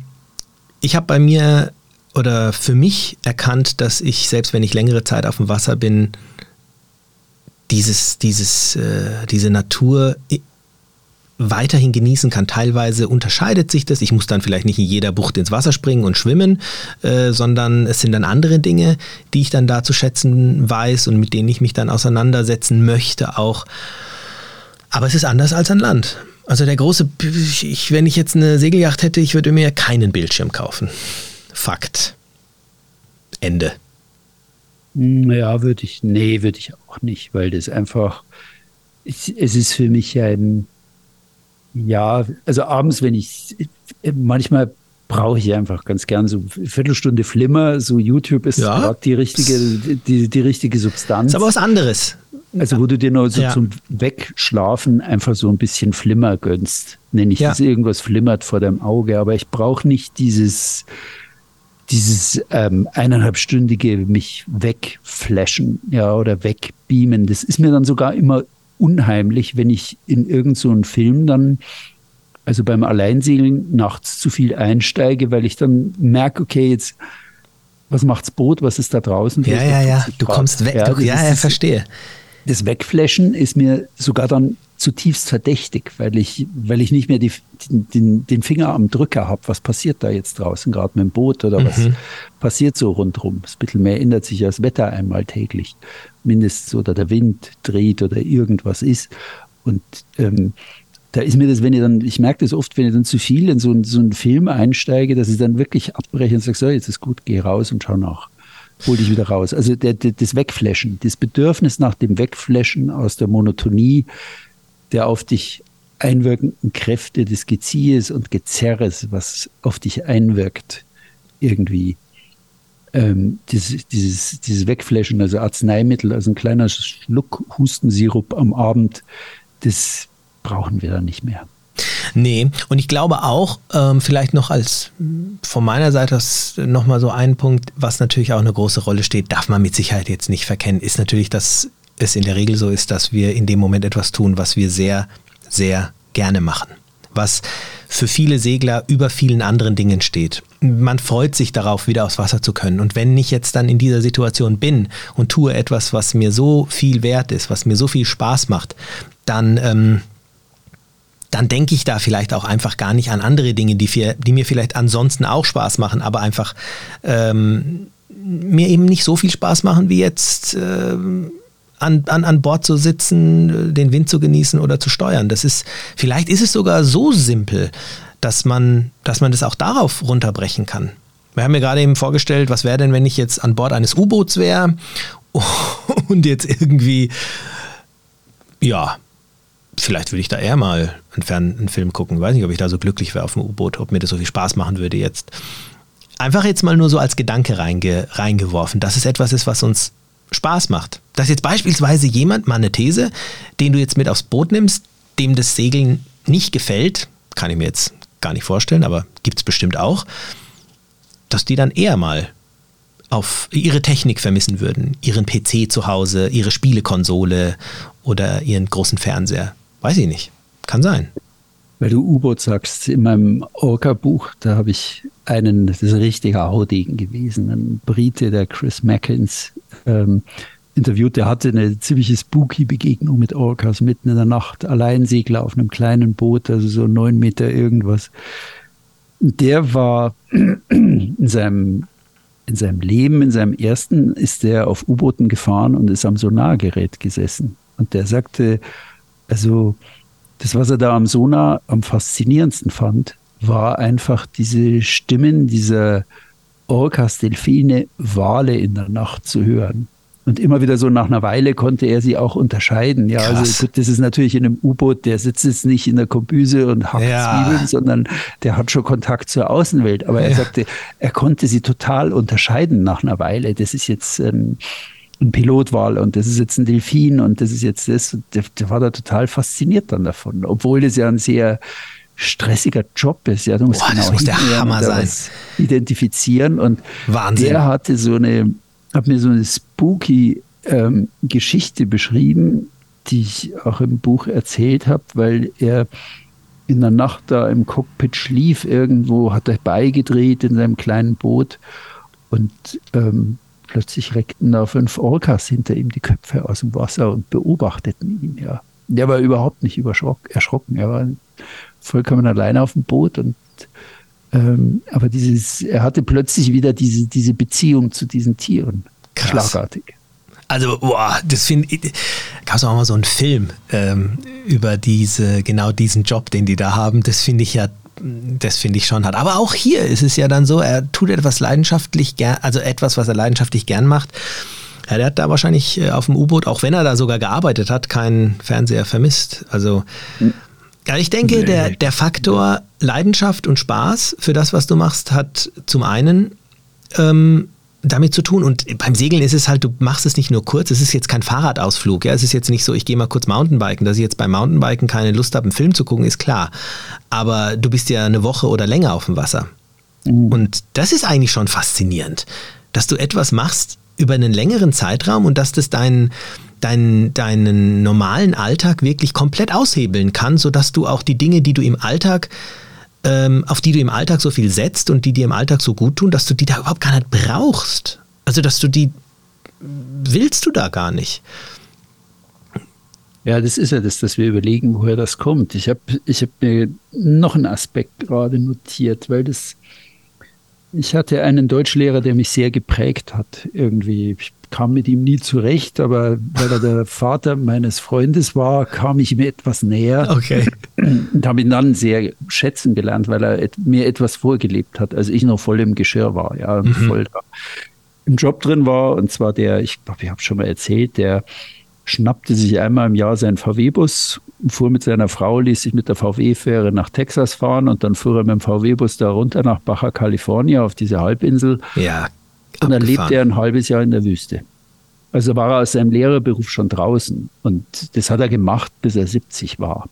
ich habe bei mir oder für mich erkannt, dass ich, selbst wenn ich längere Zeit auf dem Wasser bin, dieses, dieses, äh, diese Natur weiterhin genießen kann. Teilweise unterscheidet sich das. Ich muss dann vielleicht nicht in jeder Bucht ins Wasser springen und schwimmen, äh, sondern es sind dann andere Dinge, die ich dann da zu schätzen weiß und mit denen ich mich dann auseinandersetzen möchte auch. Aber es ist anders als an Land. Also der große, ich, wenn ich jetzt eine Segelyacht hätte, ich würde mir keinen Bildschirm kaufen. Fakt. Ende. Ja, würde ich, nee, würde ich auch nicht, weil das einfach, es, es ist für mich ein, ja, also abends, wenn ich, manchmal brauche ich einfach ganz gern so eine Viertelstunde Flimmer, so YouTube ist ja. gerade die richtige, die, die richtige Substanz. Ist aber was anderes. Also wo du dir nur so ja. zum Wegschlafen einfach so ein bisschen Flimmer gönnst. Nenne ich ja. das irgendwas flimmert vor deinem Auge, aber ich brauche nicht dieses, dieses ähm, eineinhalbstündige mich wegflashen, ja, oder wegbeamen. Das ist mir dann sogar immer unheimlich, wenn ich in irgendeinen so Film dann, also beim Alleinsegeln, nachts zu viel einsteige, weil ich dann merke, okay, jetzt, was macht's Boot, was ist da draußen? Ja, ja, ja, du kommst weg, ja, du, ja, ja, verstehe. Das Wegflashen ist mir sogar dann zutiefst verdächtig, weil ich, weil ich nicht mehr die, den, den Finger am Drücker habe. Was passiert da jetzt draußen, gerade mit dem Boot oder was mhm. passiert so rundherum? Das Mittelmeer ändert sich ja das Wetter einmal täglich, mindestens oder der Wind dreht oder irgendwas ist. Und ähm, da ist mir das, wenn ich dann, ich merke das oft, wenn ich dann zu viel in so, so einen Film einsteige, dass ich dann wirklich abbreche und sage, so, jetzt ist gut, geh raus und schau nach hol dich wieder raus. Also der, der, das Wegflashen, das Bedürfnis nach dem Wegflashen aus der Monotonie, der auf dich einwirkenden Kräfte des Geziehes und Gezerres, was auf dich einwirkt, irgendwie. Ähm, dieses, dieses, dieses Wegflashen, also Arzneimittel, also ein kleiner Schluck Hustensirup am Abend, das brauchen wir dann nicht mehr. Nee, und ich glaube auch, ähm, vielleicht noch als von meiner Seite aus nochmal so ein Punkt, was natürlich auch eine große Rolle steht, darf man mit Sicherheit jetzt nicht verkennen, ist natürlich, dass es in der Regel so ist, dass wir in dem Moment etwas tun, was wir sehr, sehr gerne machen. Was für viele Segler über vielen anderen Dingen steht. Man freut sich darauf, wieder aufs Wasser zu können. Und wenn ich jetzt dann in dieser Situation bin und tue etwas, was mir so viel wert ist, was mir so viel Spaß macht, dann, ähm, dann denke ich da vielleicht auch einfach gar nicht an andere Dinge, die, für, die mir vielleicht ansonsten auch Spaß machen, aber einfach ähm, mir eben nicht so viel Spaß machen wie jetzt. Ähm, an, an, an Bord zu sitzen, den Wind zu genießen oder zu steuern. Das ist, vielleicht ist es sogar so simpel, dass man, dass man das auch darauf runterbrechen kann. Wir haben mir gerade eben vorgestellt, was wäre denn, wenn ich jetzt an Bord eines U-Boots wäre und jetzt irgendwie, ja, vielleicht würde ich da eher mal einen, Fern einen Film gucken. Ich weiß nicht, ob ich da so glücklich wäre auf dem U-Boot, ob mir das so viel Spaß machen würde jetzt. Einfach jetzt mal nur so als Gedanke reinge, reingeworfen, dass es etwas ist, was uns Spaß macht. Dass jetzt beispielsweise jemand, mal eine These, den du jetzt mit aufs Boot nimmst, dem das Segeln nicht gefällt, kann ich mir jetzt gar nicht vorstellen, aber gibt es bestimmt auch, dass die dann eher mal auf ihre Technik vermissen würden, ihren PC zu Hause, ihre Spielekonsole oder ihren großen Fernseher. Weiß ich nicht. Kann sein. Weil du U-Boot sagst, in meinem Orca-Buch, da habe ich einen, das ist ein richtiger Haudegen gewesen, ein Brite, der Chris Mackins, ähm, interviewt. Der hatte eine ziemliche spooky Begegnung mit Orcas mitten in der Nacht, Alleinsegler auf einem kleinen Boot, also so neun Meter irgendwas. Der war in seinem, in seinem Leben, in seinem ersten, ist der auf U-Booten gefahren und ist am Sonargerät gesessen. Und der sagte, also das, was er da am Sonar am faszinierendsten fand, war einfach diese Stimmen dieser Orcas, Delfine, Wale in der Nacht zu hören. Und immer wieder so nach einer Weile konnte er sie auch unterscheiden. Ja, also Krass. also gut, das ist natürlich in einem U-Boot, der sitzt jetzt nicht in der Kombüse und hackt ja. Zwiebeln, sondern der hat schon Kontakt zur Außenwelt. Aber ja. er sagte, er konnte sie total unterscheiden nach einer Weile. Das ist jetzt ein, ein Pilotwal und das ist jetzt ein Delfin und das ist jetzt das. Der, der war da total fasziniert dann davon, obwohl das ja ein sehr stressiger Job ist. Ja, du musst Boah, genau das muss der Hammer sein. Identifizieren und Wahnsinn. der hatte so eine, hat mir so eine spooky ähm, Geschichte beschrieben, die ich auch im Buch erzählt habe, weil er in der Nacht da im Cockpit schlief irgendwo, hat er beigedreht in seinem kleinen Boot und ähm, plötzlich reckten da fünf Orcas hinter ihm die Köpfe aus dem Wasser und beobachteten ihn, ja. Der war überhaupt nicht erschrocken. Er war vollkommen alleine auf dem Boot und ähm, aber dieses, er hatte plötzlich wieder diese, diese Beziehung zu diesen Tieren. Krass. Schlagartig. Also, boah, das finde ich. Gab es auch mal so einen Film ähm, über diese, genau diesen Job, den die da haben. Das finde ich ja, das finde ich schon hart. Aber auch hier ist es ja dann so, er tut etwas leidenschaftlich gern, also etwas, was er leidenschaftlich gern macht Ja, der hat da wahrscheinlich äh, auf dem U-Boot, auch wenn er da sogar gearbeitet hat, keinen Fernseher vermisst. Also, ja, ich denke, der, der Faktor Leidenschaft und Spaß für das, was du machst, hat zum einen ähm, damit zu tun. Und beim Segeln ist es halt, du machst es nicht nur kurz, es ist jetzt kein Fahrradausflug. Ja? Es ist jetzt nicht so, ich gehe mal kurz Mountainbiken. Dass ich jetzt beim Mountainbiken keine Lust habe, einen Film zu gucken, ist klar. Aber du bist ja eine Woche oder länger auf dem Wasser. Mhm. Und das ist eigentlich schon faszinierend, dass du etwas machst über einen längeren Zeitraum und dass das deinen deinen, deinen normalen Alltag wirklich komplett aushebeln kann, sodass du auch die Dinge, die du im Alltag ähm, auf die du im Alltag so viel setzt und die dir im Alltag so gut tun, dass du die da überhaupt gar nicht brauchst. Also, dass du die willst du da gar nicht. Ja, das ist ja das, dass wir überlegen, woher das kommt. Ich habe ich hab mir noch einen Aspekt gerade notiert, weil das, ich hatte einen Deutschlehrer, der mich sehr geprägt hat. Irgendwie, ich kam mit ihm nie zurecht, aber weil er der Vater meines Freundes war, kam ich ihm etwas näher. Okay. Und habe ihn dann sehr schätzen gelernt, weil er mir etwas vorgelebt hat, als ich noch voll im Geschirr war, ja, mhm. voll da im Job drin war. Und zwar der, ich glaube, ich habe schon mal erzählt, der schnappte sich einmal im Jahr seinen VW-Bus, fuhr mit seiner Frau, ließ sich mit der VW-Fähre nach Texas fahren und dann fuhr er mit dem VW-Bus da runter nach Baja California auf diese Halbinsel. Ja, und dann lebte er ein halbes Jahr in der Wüste. Also war er aus seinem Lehrerberuf schon draußen. Und das hat er gemacht, bis er 70 war.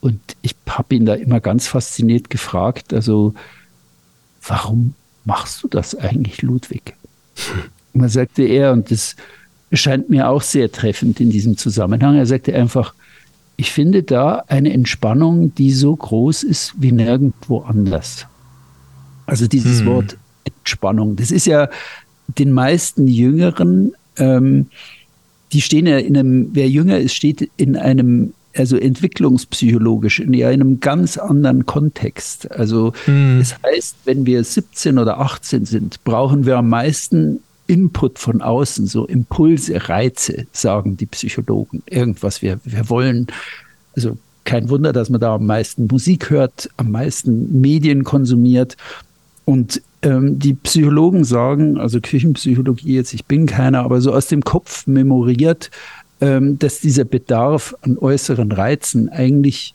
Und ich habe ihn da immer ganz fasziniert gefragt, also warum machst du das eigentlich, Ludwig? Und dann sagte er, und das scheint mir auch sehr treffend in diesem Zusammenhang, er sagte einfach, ich finde da eine Entspannung, die so groß ist wie nirgendwo anders. Also dieses hm. Wort Entspannung. Das ist ja den meisten Jüngeren, ähm, die stehen ja in einem, wer jünger ist, steht in einem, also entwicklungspsychologisch, in einem ganz anderen Kontext. Also hm. das heißt, wenn wir 17 oder 18 sind, brauchen wir am meisten Input von außen, so Impulse, Reize, sagen die Psychologen. Irgendwas, wir, wir wollen, also kein Wunder, dass man da am meisten Musik hört, am meisten Medien konsumiert. Und ähm, die Psychologen sagen, also Küchenpsychologie jetzt, ich bin keiner, aber so aus dem Kopf memoriert, ähm, dass dieser Bedarf an äußeren Reizen eigentlich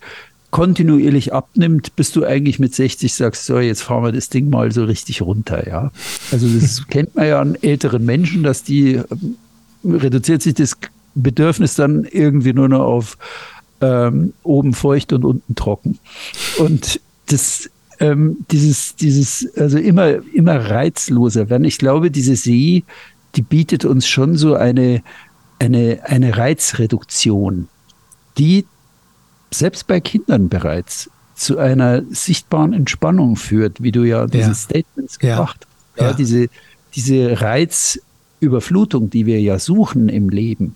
kontinuierlich abnimmt, bis du eigentlich mit 60 sagst, so, jetzt fahren wir das Ding mal so richtig runter, ja. Also das kennt man ja an älteren Menschen, dass die ähm, reduziert sich das Bedürfnis dann irgendwie nur noch auf ähm, oben feucht und unten trocken. Und das ähm, dieses, dieses, also immer, immer reizloser werden. Ich glaube, diese See, die bietet uns schon so eine, eine, eine Reizreduktion, die selbst bei Kindern bereits zu einer sichtbaren Entspannung führt, wie du ja diese ja. Statements gebracht hast. Ja. ja. diese, diese Reizüberflutung, die wir ja suchen im Leben,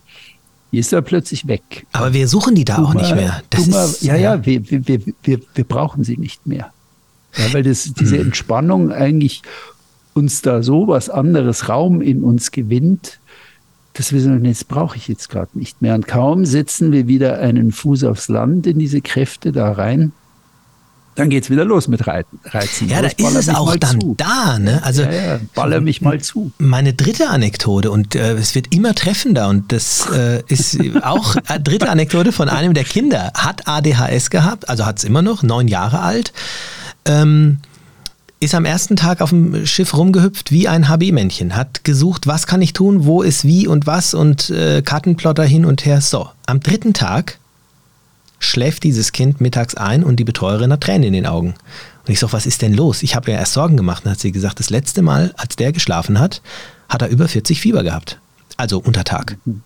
die ist da plötzlich weg. Aber wir suchen die da Dummer, auch nicht mehr. Dummer, ist, ja, ja, ja, wir, wir, wir, wir brauchen sie nicht mehr. Ja, weil das, diese mhm. Entspannung eigentlich uns da so was anderes Raum in uns gewinnt, dass wir sagen, jetzt brauche ich jetzt gerade nicht mehr. Und kaum setzen wir wieder einen Fuß aufs Land in diese Kräfte da rein, dann geht es wieder los mit Reiten, Reizen. Ja, da ist es auch dann zu. da. Ne? Also, ja, ja, baller mich mal zu. Meine dritte Anekdote, und äh, es wird immer treffender, und das äh, ist auch äh, dritte Anekdote von einem der Kinder, hat ADHS gehabt, also hat es immer noch, neun Jahre alt ähm, ist am ersten Tag auf dem Schiff rumgehüpft wie ein HB-Männchen, hat gesucht, was kann ich tun, wo ist wie und was und äh, Kartenplotter hin und her. So, am dritten Tag schläft dieses Kind mittags ein und die Betreuerin hat Tränen in den Augen. Und ich so, was ist denn los? Ich habe mir erst Sorgen gemacht. Dann hat sie gesagt, das letzte Mal, als der geschlafen hat, hat er über 40 Fieber gehabt. Also unter Tag. Mhm.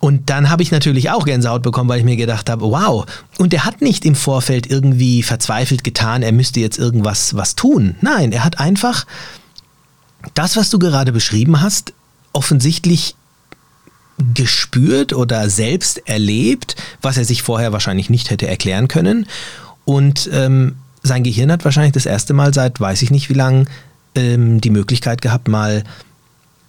Und dann habe ich natürlich auch Gänsehaut bekommen, weil ich mir gedacht habe, wow. Und er hat nicht im Vorfeld irgendwie verzweifelt getan, er müsste jetzt irgendwas was tun. Nein, er hat einfach das, was du gerade beschrieben hast, offensichtlich gespürt oder selbst erlebt, was er sich vorher wahrscheinlich nicht hätte erklären können. Und ähm, sein Gehirn hat wahrscheinlich das erste Mal seit weiß ich nicht wie lang ähm, die Möglichkeit gehabt, mal,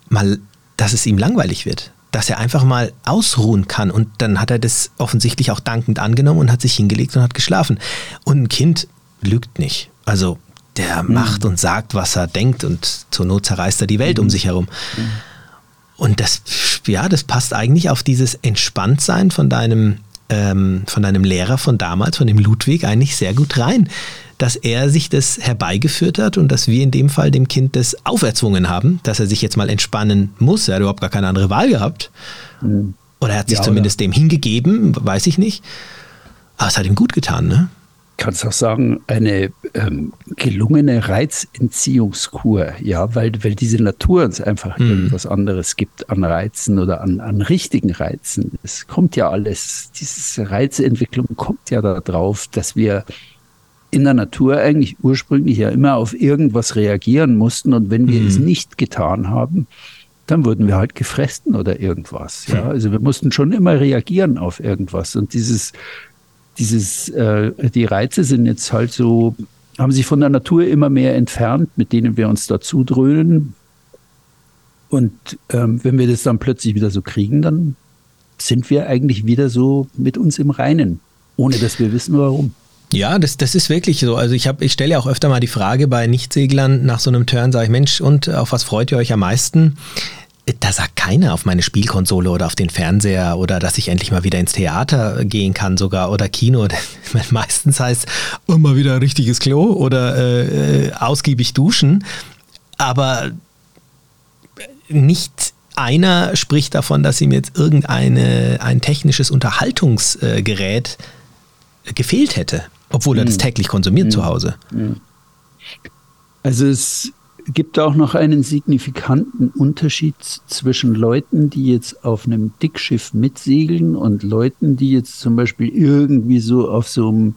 mal, dass es ihm langweilig wird dass er einfach mal ausruhen kann. Und dann hat er das offensichtlich auch dankend angenommen und hat sich hingelegt und hat geschlafen. Und ein Kind lügt nicht. Also der mhm. macht und sagt, was er denkt und zur Not zerreißt er die Welt mhm. um sich herum. Mhm. Und das, ja, das passt eigentlich auf dieses Entspanntsein von deinem, ähm, von deinem Lehrer von damals, von dem Ludwig, eigentlich sehr gut rein. Dass er sich das herbeigeführt hat und dass wir in dem Fall dem Kind das auferzwungen haben, dass er sich jetzt mal entspannen muss. Er hat überhaupt gar keine andere Wahl gehabt. Mhm. Oder er hat sich ja, zumindest dem hingegeben, weiß ich nicht. Aber es hat ihm gut getan, ne? kannst auch sagen, eine ähm, gelungene Reizentziehungskur, ja, weil, weil diese Natur uns einfach mhm. irgendwas anderes gibt an Reizen oder an, an richtigen Reizen. Es kommt ja alles, diese Reizentwicklung kommt ja darauf, dass wir in der Natur eigentlich ursprünglich ja immer auf irgendwas reagieren mussten und wenn wir mhm. es nicht getan haben, dann wurden wir halt gefressen oder irgendwas. Ja, also wir mussten schon immer reagieren auf irgendwas und dieses dieses, äh, die Reize sind jetzt halt so, haben sich von der Natur immer mehr entfernt, mit denen wir uns dazu dröhnen. Und ähm, wenn wir das dann plötzlich wieder so kriegen, dann sind wir eigentlich wieder so mit uns im Reinen, ohne dass wir wissen, warum. Ja, das, das ist wirklich so. Also ich, ich stelle ja auch öfter mal die Frage bei Nichtseglern nach so einem Turn, sage ich, Mensch, und auf was freut ihr euch am meisten? da sagt keiner auf meine Spielkonsole oder auf den Fernseher oder dass ich endlich mal wieder ins Theater gehen kann sogar oder Kino. Meistens heißt oh, mal wieder ein richtiges Klo oder äh, äh, ausgiebig duschen. Aber nicht einer spricht davon, dass ihm jetzt irgendeine ein technisches Unterhaltungsgerät gefehlt hätte, obwohl er das hm. täglich konsumiert mhm. zu Hause. Hm. Also es gibt auch noch einen signifikanten Unterschied zwischen Leuten, die jetzt auf einem Dickschiff mitsegeln und Leuten, die jetzt zum Beispiel irgendwie so auf so einem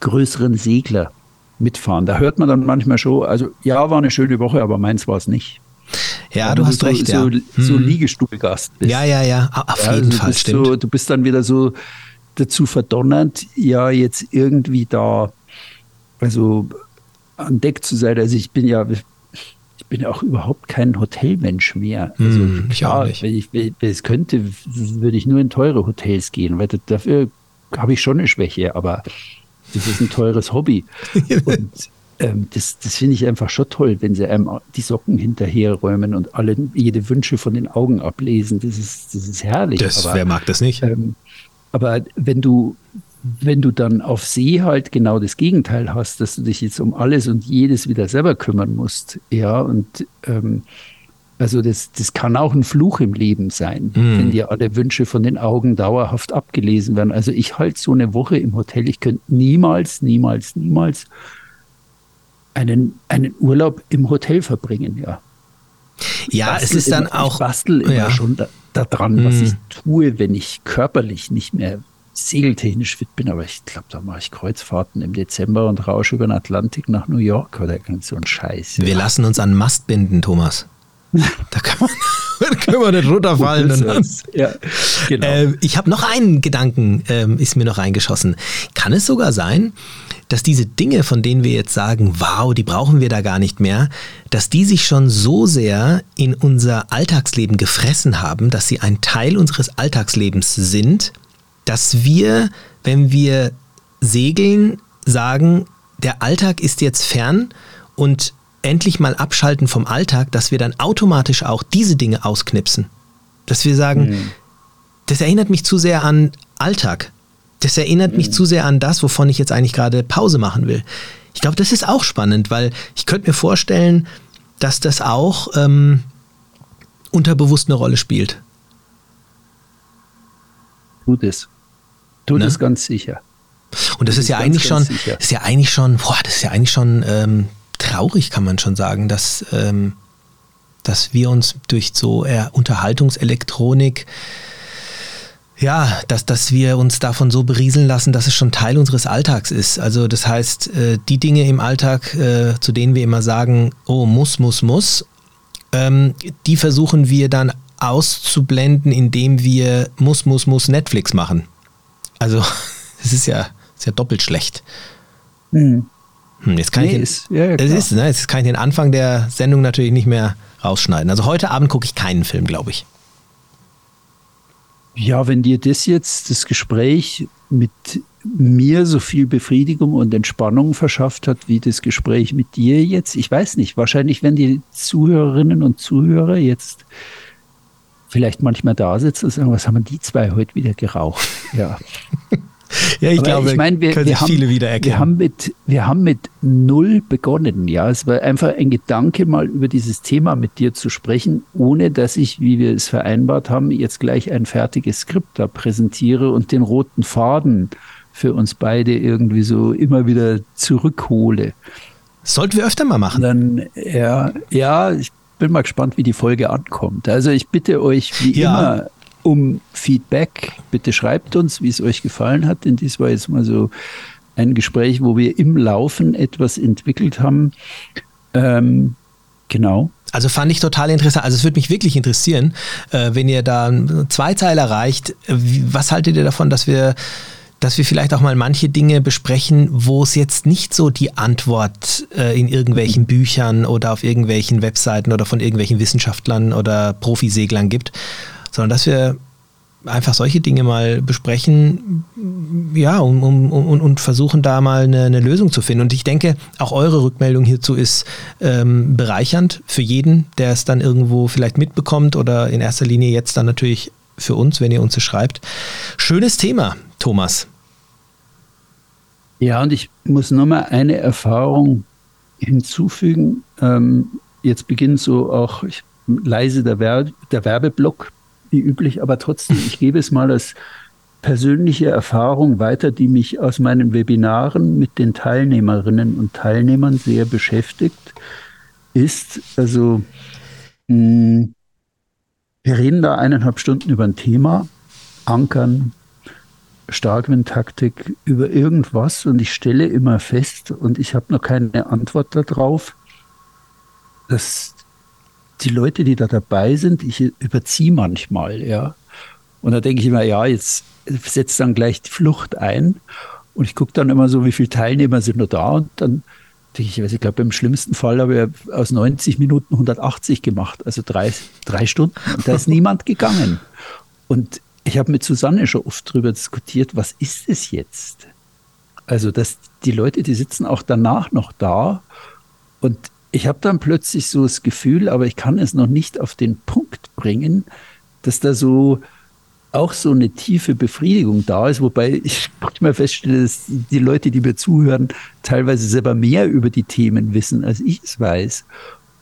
größeren Segler mitfahren. Da hört man dann manchmal schon, also ja, war eine schöne Woche, aber meins war es nicht. Ja, du hast so, recht. So, ja. so hm. Liegestuhlgast bist. Ja, ja, ja, auf ja, jeden also Fall, stimmt. So, du bist dann wieder so dazu verdonnert, ja, jetzt irgendwie da, also an Deck zu sein. Also ich bin ja, ich bin ja auch überhaupt kein Hotelmensch mehr. Also mm, klar, ich wenn, ich, wenn ich es könnte, würde ich nur in teure Hotels gehen, weil dafür habe ich schon eine Schwäche, aber das ist ein teures Hobby. Und ähm, das, das finde ich einfach schon toll, wenn sie einem die Socken hinterherräumen und alle jede Wünsche von den Augen ablesen. Das ist, das ist herrlich. Das, aber, wer mag das nicht? Ähm, aber wenn du, wenn du dann auf See halt genau das Gegenteil hast, dass du dich jetzt um alles und jedes wieder selber kümmern musst, ja, und ähm, also das, das kann auch ein Fluch im Leben sein, mm. wenn dir alle Wünsche von den Augen dauerhaft abgelesen werden. Also ich halte so eine Woche im Hotel, ich könnte niemals, niemals, niemals einen, einen Urlaub im Hotel verbringen, ja. Ja, es ist dann auch. Ich bastel immer ja. schon daran, da, was mm. ich tue, wenn ich körperlich nicht mehr segeltechnisch fit bin, aber ich glaube, da mache ich Kreuzfahrten im Dezember und rausche über den Atlantik nach New York oder irgend so ein Scheiß. Wir ja. lassen uns an Mast binden, Thomas. Da kann man, da können wir nicht runterfallen. ja, genau. äh, ich habe noch einen Gedanken, äh, ist mir noch reingeschossen. Kann es sogar sein, dass diese Dinge, von denen wir jetzt sagen, wow, die brauchen wir da gar nicht mehr, dass die sich schon so sehr in unser Alltagsleben gefressen haben, dass sie ein Teil unseres Alltagslebens sind, dass wir, wenn wir segeln, sagen, der Alltag ist jetzt fern und endlich mal abschalten vom Alltag, dass wir dann automatisch auch diese Dinge ausknipsen. Dass wir sagen, mhm. das erinnert mich zu sehr an Alltag. Das erinnert mhm. mich zu sehr an das, wovon ich jetzt eigentlich gerade Pause machen will. Ich glaube, das ist auch spannend, weil ich könnte mir vorstellen, dass das auch ähm, unterbewusst eine Rolle spielt. Tut es. Tut ne? es ganz sicher. Und das, das ist, ja ganz, eigentlich ganz schon, ist ja eigentlich schon, boah, das ist ja eigentlich schon ähm, traurig, kann man schon sagen, dass, ähm, dass wir uns durch so äh, Unterhaltungselektronik ja, dass, dass wir uns davon so berieseln lassen, dass es schon Teil unseres Alltags ist. Also das heißt, äh, die Dinge im Alltag, äh, zu denen wir immer sagen, oh, muss, muss, muss, ähm, die versuchen wir dann auszublenden, indem wir muss, muss, muss Netflix machen. Also, es ist ja, ist ja doppelt schlecht. Mhm. Hm, jetzt kann nee, ich den, ist, ja, das ist, ne, jetzt kann ich den Anfang der Sendung natürlich nicht mehr rausschneiden. Also heute Abend gucke ich keinen Film, glaube ich. Ja, wenn dir das jetzt, das Gespräch mit mir so viel Befriedigung und Entspannung verschafft hat, wie das Gespräch mit dir jetzt, ich weiß nicht, wahrscheinlich werden die Zuhörerinnen und Zuhörer jetzt vielleicht manchmal da sitzt und sagen, was haben die zwei heute wieder geraucht? Ja. ja, ich Aber glaube, ich mein, wir, wir haben, viele wiedererkennen. Wir haben, mit, wir haben mit null begonnen. Ja, es war einfach ein Gedanke, mal über dieses Thema mit dir zu sprechen, ohne dass ich, wie wir es vereinbart haben, jetzt gleich ein fertiges Skript da präsentiere und den roten Faden für uns beide irgendwie so immer wieder zurückhole. Sollten wir öfter mal machen. Dann, ja, ja, ich bin mal gespannt, wie die Folge ankommt. Also ich bitte euch wie ja. immer um Feedback. Bitte schreibt uns, wie es euch gefallen hat, denn dies war jetzt mal so ein Gespräch, wo wir im Laufen etwas entwickelt haben. Ähm, genau. Also fand ich total interessant. Also es würde mich wirklich interessieren, äh, wenn ihr da zwei Zeilen erreicht. Was haltet ihr davon, dass wir dass wir vielleicht auch mal manche Dinge besprechen, wo es jetzt nicht so die Antwort äh, in irgendwelchen Büchern oder auf irgendwelchen Webseiten oder von irgendwelchen Wissenschaftlern oder Profiseglern gibt, sondern dass wir einfach solche Dinge mal besprechen, ja, um, um, um, und versuchen da mal eine, eine, Lösung zu finden. Und ich denke, auch eure Rückmeldung hierzu ist ähm, bereichernd für jeden, der es dann irgendwo vielleicht mitbekommt oder in erster Linie jetzt dann natürlich für uns, wenn ihr uns es schreibt. Schönes Thema, Thomas. Ja, und ich muss nochmal eine Erfahrung hinzufügen. Ähm, jetzt beginnt so auch ich, leise der, Werbe, der Werbeblock, wie üblich, aber trotzdem, ich gebe es mal als persönliche Erfahrung weiter, die mich aus meinen Webinaren mit den Teilnehmerinnen und Teilnehmern sehr beschäftigt, ist, also, mh, hm, wir reden da eineinhalb Stunden über ein Thema, Ankern, Starkwindtaktik über irgendwas und ich stelle immer fest, und ich habe noch keine Antwort darauf, dass die Leute, die da dabei sind, ich überziehe manchmal, ja. Und da denke ich immer, ja, jetzt setzt dann gleich die Flucht ein. Und ich gucke dann immer so, wie viele Teilnehmer sind noch da. Und dann denke ich, ich glaube, im schlimmsten Fall habe ich aus 90 Minuten 180 gemacht, also drei, drei Stunden. Und da ist niemand gegangen. Und ich habe mit Susanne schon oft darüber diskutiert, was ist es jetzt? Also, dass die Leute, die sitzen auch danach noch da und ich habe dann plötzlich so das Gefühl, aber ich kann es noch nicht auf den Punkt bringen, dass da so auch so eine tiefe Befriedigung da ist, wobei ich manchmal feststelle, dass die Leute, die mir zuhören, teilweise selber mehr über die Themen wissen, als ich es weiß.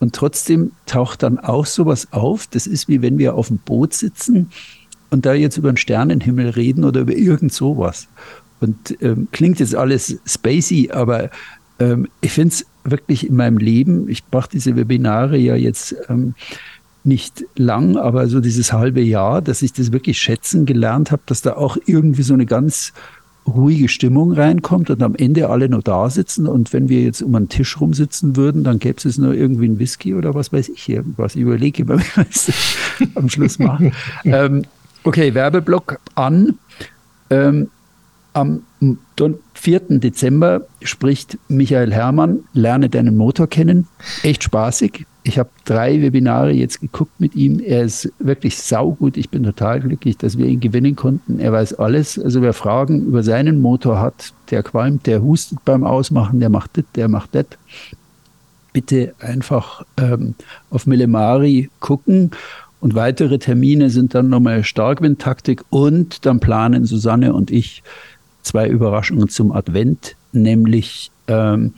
Und trotzdem taucht dann auch sowas auf. Das ist wie wenn wir auf dem Boot sitzen und da jetzt über den Sternenhimmel reden oder über irgend sowas. Und ähm, klingt jetzt alles spacey, aber ähm, ich finde es wirklich in meinem Leben, ich mache diese Webinare ja jetzt ähm, nicht lang, aber so dieses halbe Jahr, dass ich das wirklich schätzen gelernt habe, dass da auch irgendwie so eine ganz ruhige Stimmung reinkommt und am Ende alle nur da sitzen und wenn wir jetzt um einen Tisch rumsitzen würden, dann gäbe es nur irgendwie ein Whisky oder was weiß ich irgendwas. Ich überlege immer, es am Schluss machen. ähm, Okay, Werbeblock an. Ähm, am 4. Dezember spricht Michael Herrmann, Lerne deinen Motor kennen. Echt spaßig. Ich habe drei Webinare jetzt geguckt mit ihm. Er ist wirklich saugut. Ich bin total glücklich, dass wir ihn gewinnen konnten. Er weiß alles. Also wer Fragen über seinen Motor hat, der qualmt, der hustet beim Ausmachen, der macht das, der macht das. Bitte einfach ähm, auf Millemari gucken und weitere Termine sind dann nochmal Starkwindtaktik und dann planen Susanne und ich zwei Überraschungen zum Advent, nämlich ähm,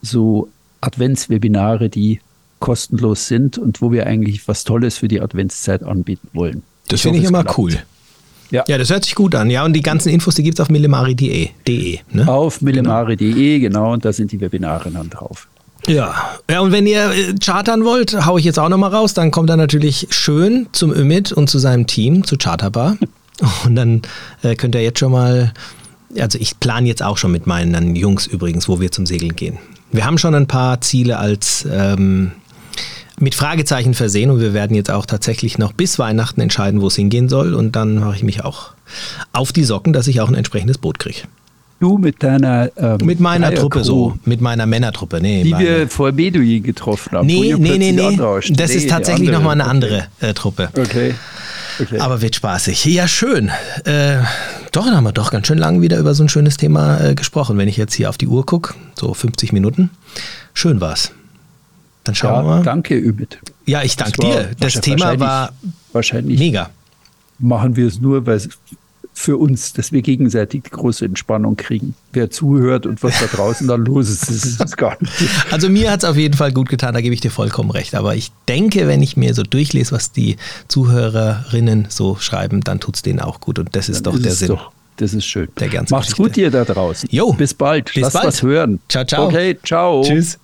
so Adventswebinare, die kostenlos sind und wo wir eigentlich was Tolles für die Adventszeit anbieten wollen. Das finde ich immer klappt. cool. Ja. ja, das hört sich gut an. Ja, und die ganzen Infos, die gibt es auf millemari.de. Ne? Auf millemari.de, genau. genau, und da sind die Webinare dann drauf. Ja. ja, und wenn ihr äh, chartern wollt, hau ich jetzt auch nochmal raus, dann kommt er natürlich schön zum Ümit und zu seinem Team, zu Charterbar. Und dann äh, könnt ihr jetzt schon mal, also ich plane jetzt auch schon mit meinen Jungs übrigens, wo wir zum Segeln gehen. Wir haben schon ein paar Ziele als ähm, mit Fragezeichen versehen und wir werden jetzt auch tatsächlich noch bis Weihnachten entscheiden, wo es hingehen soll. Und dann mache ich mich auch auf die Socken, dass ich auch ein entsprechendes Boot kriege. Du mit deiner ähm, Mit meiner Truppe so, mit meiner Männertruppe, nee. Die meine. wir vor Beduin getroffen haben. Nee, nee, nee, nee. Das nee, ist tatsächlich nochmal eine andere äh, Truppe. Okay. Okay. Aber wird spaßig. Ja, schön. Äh, doch, dann haben wir doch ganz schön lang wieder über so ein schönes Thema äh, gesprochen. Wenn ich jetzt hier auf die Uhr gucke, so 50 Minuten. Schön war's. Dann schauen ja, wir mal. Danke, Ümit. Ja, ich danke dir. Das Thema war wahrscheinlich mega. Machen wir es nur, weil für uns, dass wir gegenseitig die große Entspannung kriegen. Wer zuhört und was da draußen dann los ist, das ist es gar nicht. Also mir hat es auf jeden Fall gut getan, da gebe ich dir vollkommen recht. Aber ich denke, wenn ich mir so durchlese, was die Zuhörerinnen so schreiben, dann tut es denen auch gut. Und das ist dann doch ist der Sinn. Doch, das ist schön. Der Macht's gut, ihr da draußen. Jo. Bis bald. Bis Lass bald. was hören. Ciao, ciao. Okay, ciao. Tschüss.